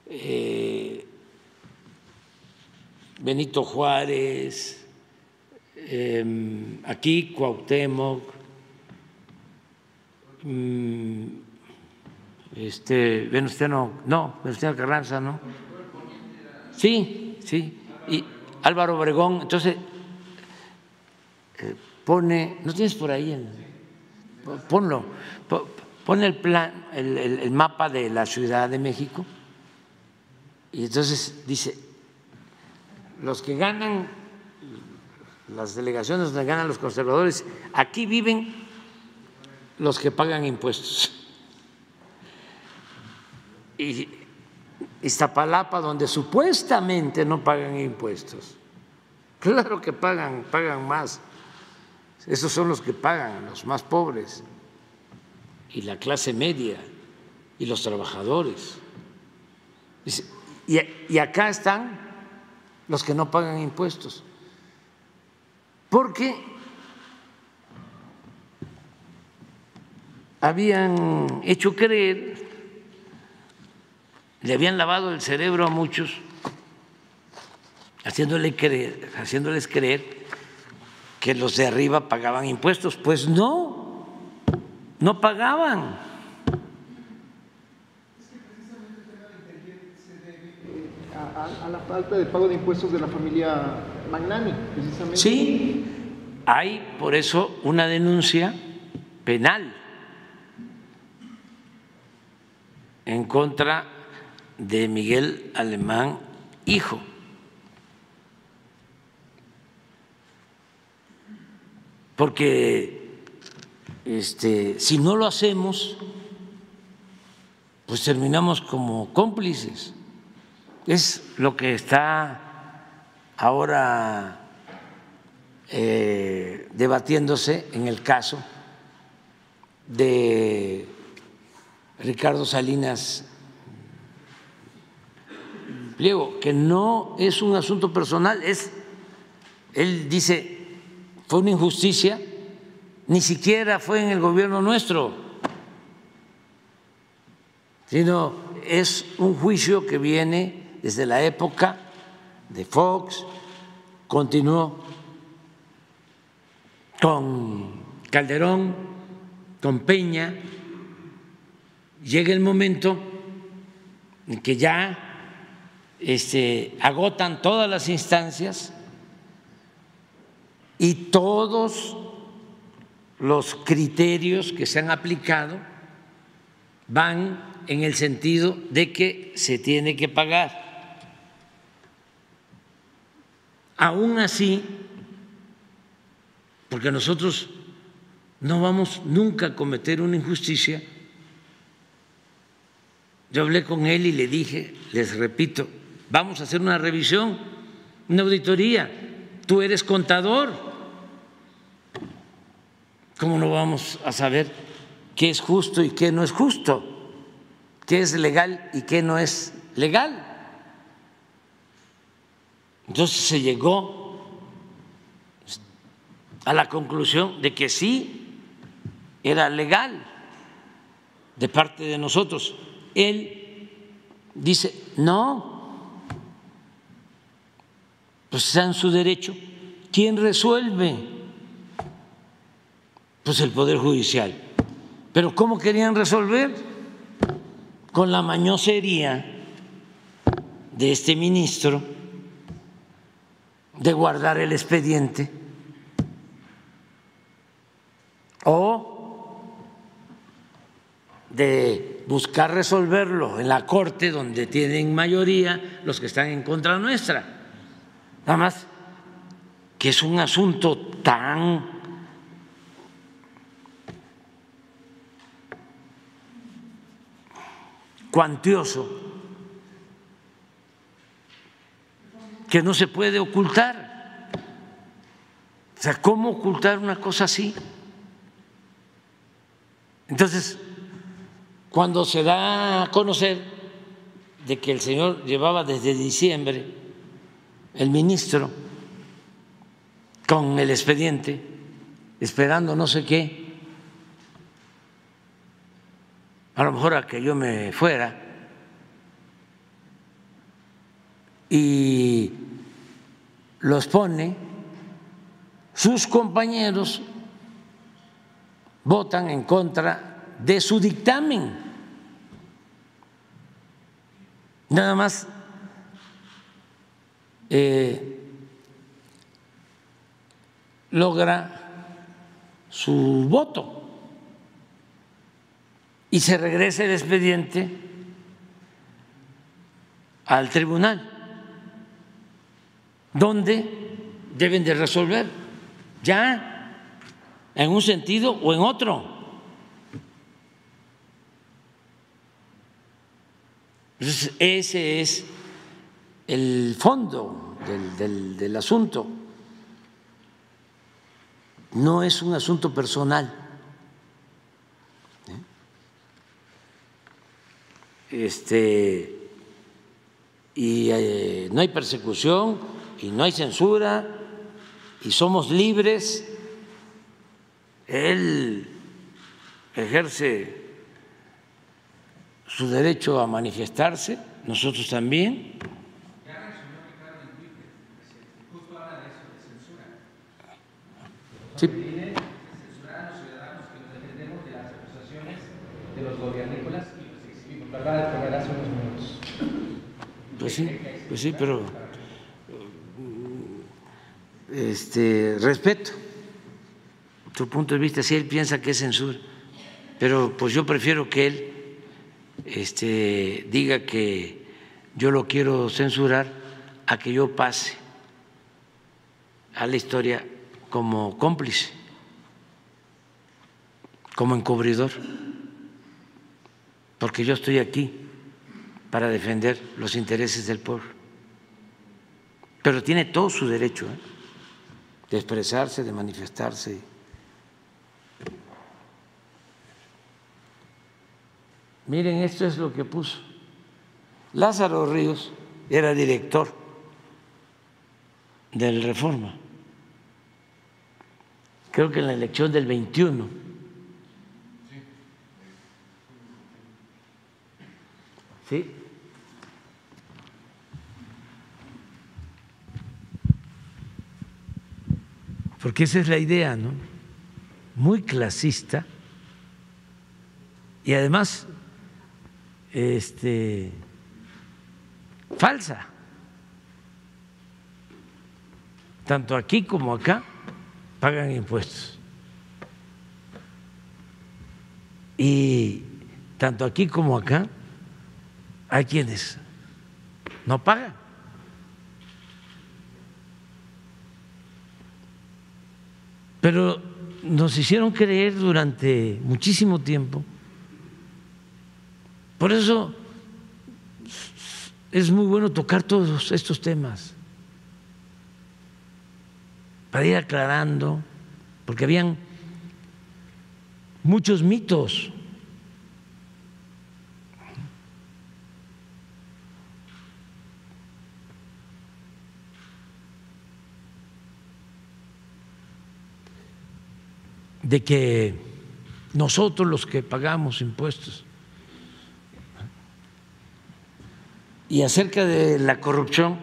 Speaker 1: eh, Benito Juárez, em, aquí Cuauhtémoc, mm, Este, Venustiano, no, Venustiano Carranza, ¿no? Sí, sí. Y Álvaro Obregón, entonces eh, pone, ¿no tienes por ahí? El, ponlo, pone el plan, el mapa de la Ciudad de México y entonces dice, los que ganan, las delegaciones donde ganan los conservadores, aquí viven los que pagan impuestos. Y Iztapalapa, donde supuestamente no pagan impuestos. Claro que pagan, pagan más. Esos son los que pagan, los más pobres, y la clase media, y los trabajadores. Y, y acá están los que no pagan impuestos. Porque habían hecho creer, le habían lavado el cerebro a muchos, haciéndoles creer que los de arriba pagaban impuestos. Pues no, no pagaban.
Speaker 10: A, la falta de pago de impuestos de la familia Magnani, precisamente.
Speaker 1: Sí, hay por eso una denuncia penal en contra de Miguel Alemán, hijo. Porque este, si no lo hacemos, pues terminamos como cómplices. Es lo que está ahora eh, debatiéndose en el caso de Ricardo Salinas Pliego, que no es un asunto personal, es, él dice, fue una injusticia, ni siquiera fue en el gobierno nuestro, sino es un juicio que viene desde la época de Fox, continuó con Calderón, con Peña, llega el momento en que ya este, agotan todas las instancias y todos los criterios que se han aplicado van en el sentido de que se tiene que pagar. Aún así, porque nosotros no vamos nunca a cometer una injusticia, yo hablé con él y le dije, les repito, vamos a hacer una revisión, una auditoría. Tú eres contador. ¿Cómo no vamos a saber qué es justo y qué no es justo? ¿Qué es legal y qué no es legal? Entonces se llegó a la conclusión de que sí era legal de parte de nosotros él dice, no, pues está en su derecho. ¿Quién resuelve? Pues el Poder Judicial. Pero ¿cómo querían resolver? Con la mañosería de este ministro de guardar el expediente o de buscar resolverlo en la Corte, donde tienen mayoría los que están en contra nuestra. Nada más que es un asunto tan cuantioso que no se puede ocultar. O sea, ¿cómo ocultar una cosa así? Entonces, cuando se da a conocer de que el señor llevaba desde diciembre, el ministro, con el expediente, esperando no sé qué, a lo mejor a que yo me fuera, y los pone, sus compañeros votan en contra de su dictamen. nada más eh, logra su voto y se regresa el expediente al tribunal, donde deben de resolver ya en un sentido o en otro. ese es el fondo del, del asunto. No es un asunto personal. Este, y eh, no hay persecución y no hay censura y somos libres. Él ejerce su derecho a manifestarse, nosotros también.
Speaker 3: Sí. Censurar a los ciudadanos que nos defendemos de las acusaciones de los gobiernícolas y los exhibimos, ¿verdad? Por unos minutos.
Speaker 1: Pues sí, pues sí, pero este, respeto tu punto de vista, si él piensa que es censura, pero pues yo prefiero que él este, diga que yo lo quiero censurar a que yo pase a la historia como cómplice, como encubridor, porque yo estoy aquí para defender los intereses del pueblo. Pero tiene todo su derecho ¿eh? De expresarse, de manifestarse. Miren, esto es lo que puso. Lázaro Ríos era director del Reforma creo que en la elección del 21. ¿Sí? Porque esa es la idea, ¿no? Muy clasista y además este falsa. Tanto aquí como acá pagan impuestos. Y tanto aquí como acá hay quienes no pagan. Pero nos hicieron creer durante muchísimo tiempo. Por eso es muy bueno tocar todos estos temas para ir aclarando, porque habían muchos mitos. De que nosotros los que pagamos impuestos y acerca de la corrupción,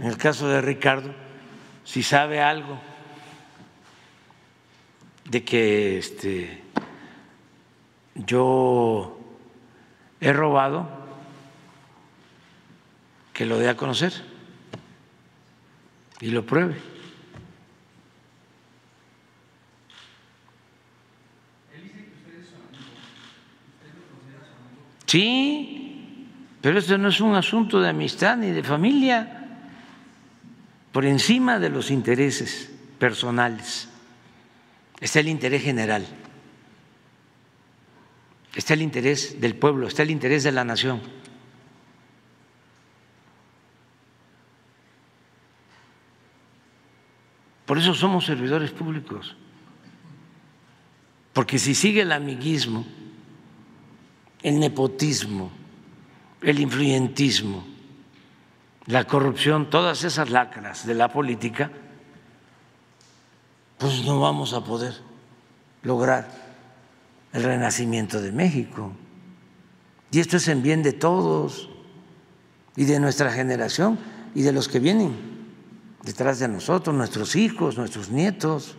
Speaker 1: en el caso de Ricardo, si sabe algo de que este, yo he robado, que lo dé a conocer y lo pruebe. Sí, pero esto no es un asunto de amistad ni de familia. Por encima de los intereses personales está el interés general, está el interés del pueblo, está el interés de la nación. Por eso somos servidores públicos, porque si sigue el amiguismo, el nepotismo, el influyentismo, la corrupción, todas esas lacras de la política, pues no vamos a poder lograr el renacimiento de México. Y esto es en bien de todos y de nuestra generación y de los que vienen detrás de nosotros, nuestros hijos, nuestros nietos.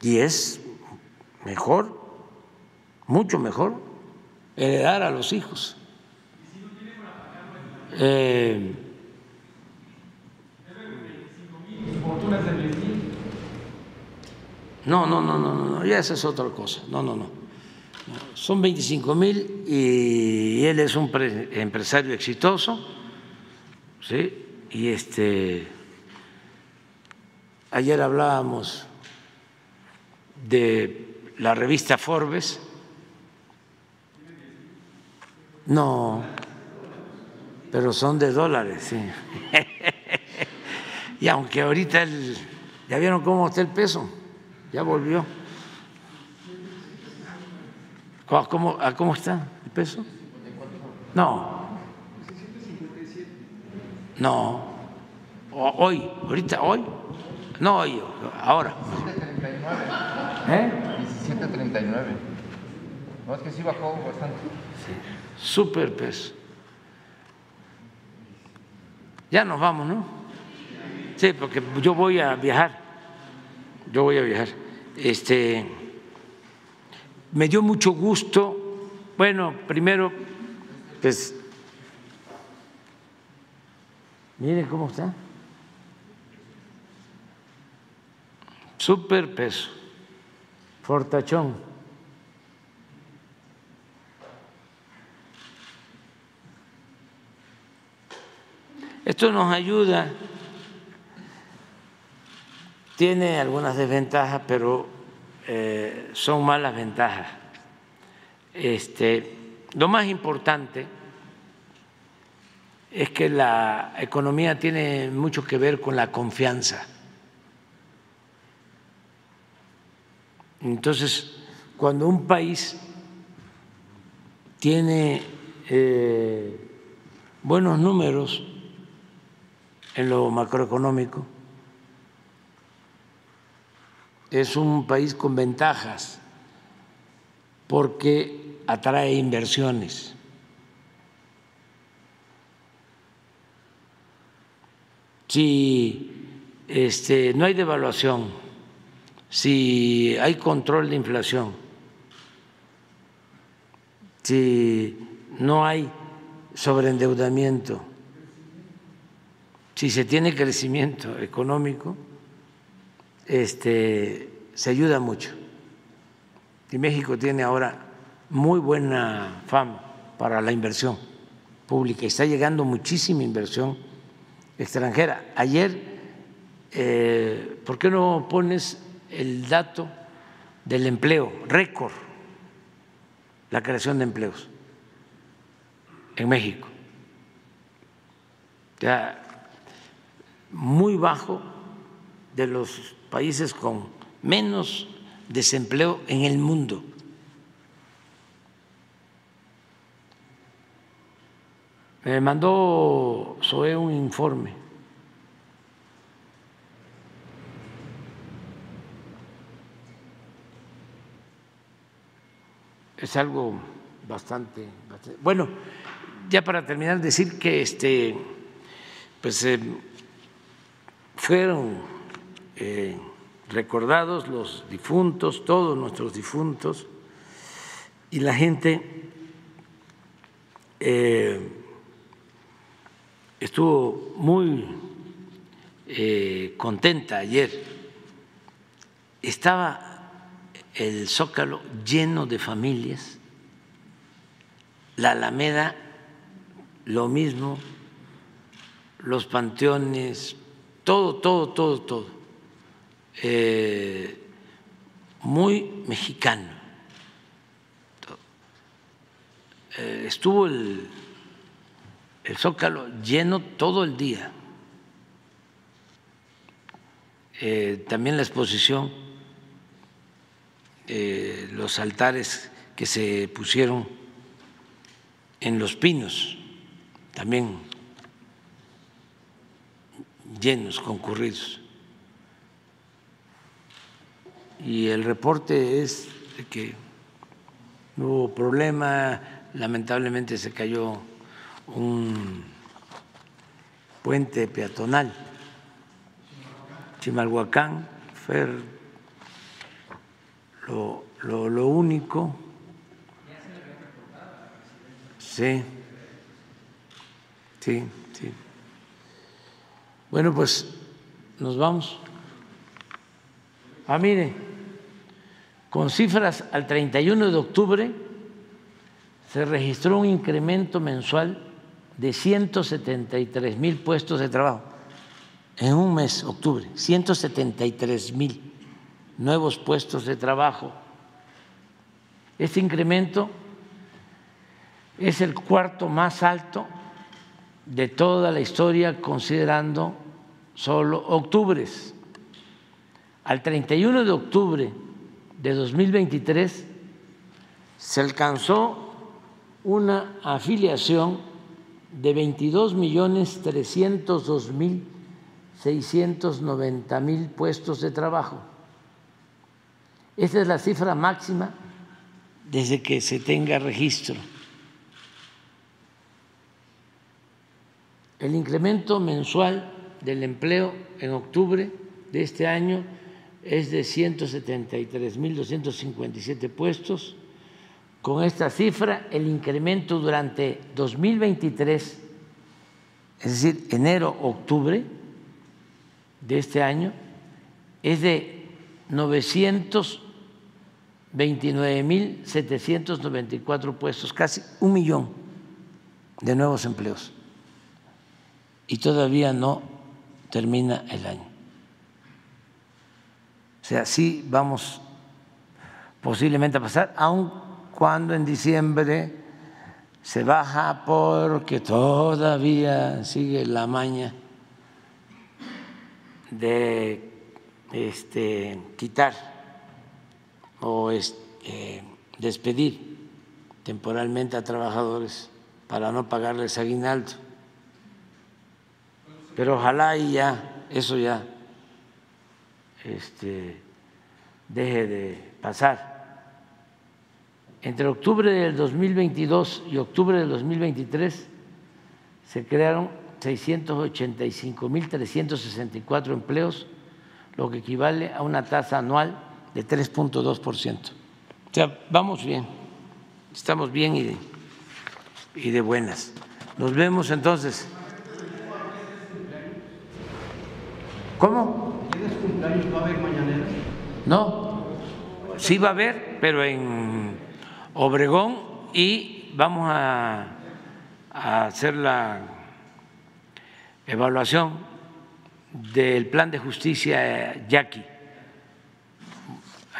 Speaker 1: Y es mejor, mucho mejor, heredar a los hijos. Eh, no, no, no, no, no, ya esa es otra cosa. No, no, no. Son 25 mil y él es un empresario exitoso, ¿sí? Y este, ayer hablábamos de la revista Forbes. No, pero son de dólares, sí. y aunque ahorita ya vieron cómo está el peso, ya volvió. ¿Cómo, ¿Cómo está el peso? No. No. Hoy, ahorita, hoy. No hoy, ahora.
Speaker 9: 17.39. ¿Eh? 17.39. No, es que sí bajó bastante.
Speaker 1: Sí. Super peso. Ya nos vamos, ¿no? Sí, porque yo voy a viajar. Yo voy a viajar. Este, me dio mucho gusto. Bueno, primero, pues, miren cómo está. Super peso. Fortachón. Esto nos ayuda, tiene algunas desventajas, pero eh, son malas ventajas. Este, lo más importante es que la economía tiene mucho que ver con la confianza. Entonces, cuando un país tiene eh, buenos números en lo macroeconómico, es un país con ventajas porque atrae inversiones. Si este, no hay devaluación, si hay control de inflación, si no hay sobreendeudamiento, si se tiene crecimiento económico, este, se ayuda mucho. Y México tiene ahora muy buena fama para la inversión pública. Está llegando muchísima inversión extranjera. Ayer, eh, ¿por qué no pones el dato del empleo, récord, la creación de empleos en México. Ya muy bajo de los países con menos desempleo en el mundo. Me mandó SOE un informe es algo bastante, bueno. Ya para terminar decir que este, pues eh, fueron eh, recordados los difuntos, todos nuestros difuntos, y la gente eh, estuvo muy contenta ayer. Estaba el zócalo lleno de familias, la Alameda lo mismo, los panteones, todo, todo, todo, todo, eh, muy mexicano. Eh, estuvo el, zócalo lleno todo el día. Eh, también la exposición eh, los altares que se pusieron en los pinos, también llenos, concurridos. Y el reporte es de que no hubo problema, lamentablemente se cayó un puente peatonal, Chimalhuacán, Fer lo, único. Sí, sí, sí. Bueno, pues nos vamos. Ah, mire, con cifras al 31 de octubre se registró un incremento mensual de 173 mil puestos de trabajo. En un mes, octubre, 173 mil nuevos puestos de trabajo. Este incremento es el cuarto más alto de toda la historia considerando solo octubres. Al 31 de octubre de 2023 se alcanzó una afiliación de 22 millones 302 mil 690 mil puestos de trabajo. Esa es la cifra máxima desde que se tenga registro. El incremento mensual del empleo en octubre de este año es de 173.257 puestos. Con esta cifra, el incremento durante 2023, es decir, enero-octubre de este año, es de 929.794 puestos, casi un millón de nuevos empleos y todavía no termina el año. O sea, sí vamos posiblemente a pasar, aun cuando en diciembre se baja porque todavía sigue la maña de este, quitar o este, despedir temporalmente a trabajadores para no pagarles aguinaldo pero ojalá y ya eso ya este, deje de pasar. Entre octubre del 2022 y octubre del 2023 se crearon 685.364 empleos, lo que equivale a una tasa anual de 3.2%. O sea, vamos bien, estamos bien y de, y de buenas. Nos vemos entonces. ¿Cómo? ¿Tienes cumpleaños? ¿Va a haber mañanera? No, sí va a haber, pero en Obregón y vamos a, hacer la evaluación del plan de justicia Yaqui.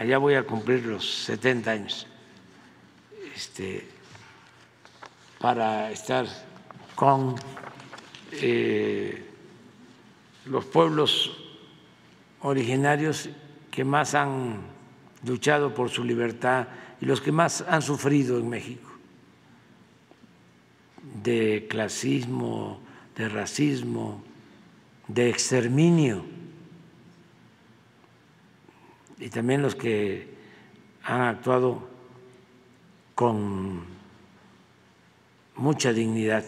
Speaker 1: Allá voy a cumplir los 70 años este, para estar con eh, los pueblos originarios que más han luchado por su libertad y los que más han sufrido en México de clasismo, de racismo, de exterminio, y también los que han actuado con mucha dignidad,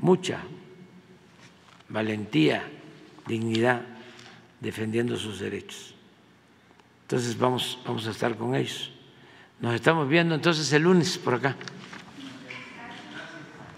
Speaker 1: mucha valentía, dignidad, defendiendo sus derechos. Entonces vamos, vamos a estar con ellos. Nos estamos viendo entonces el lunes por acá.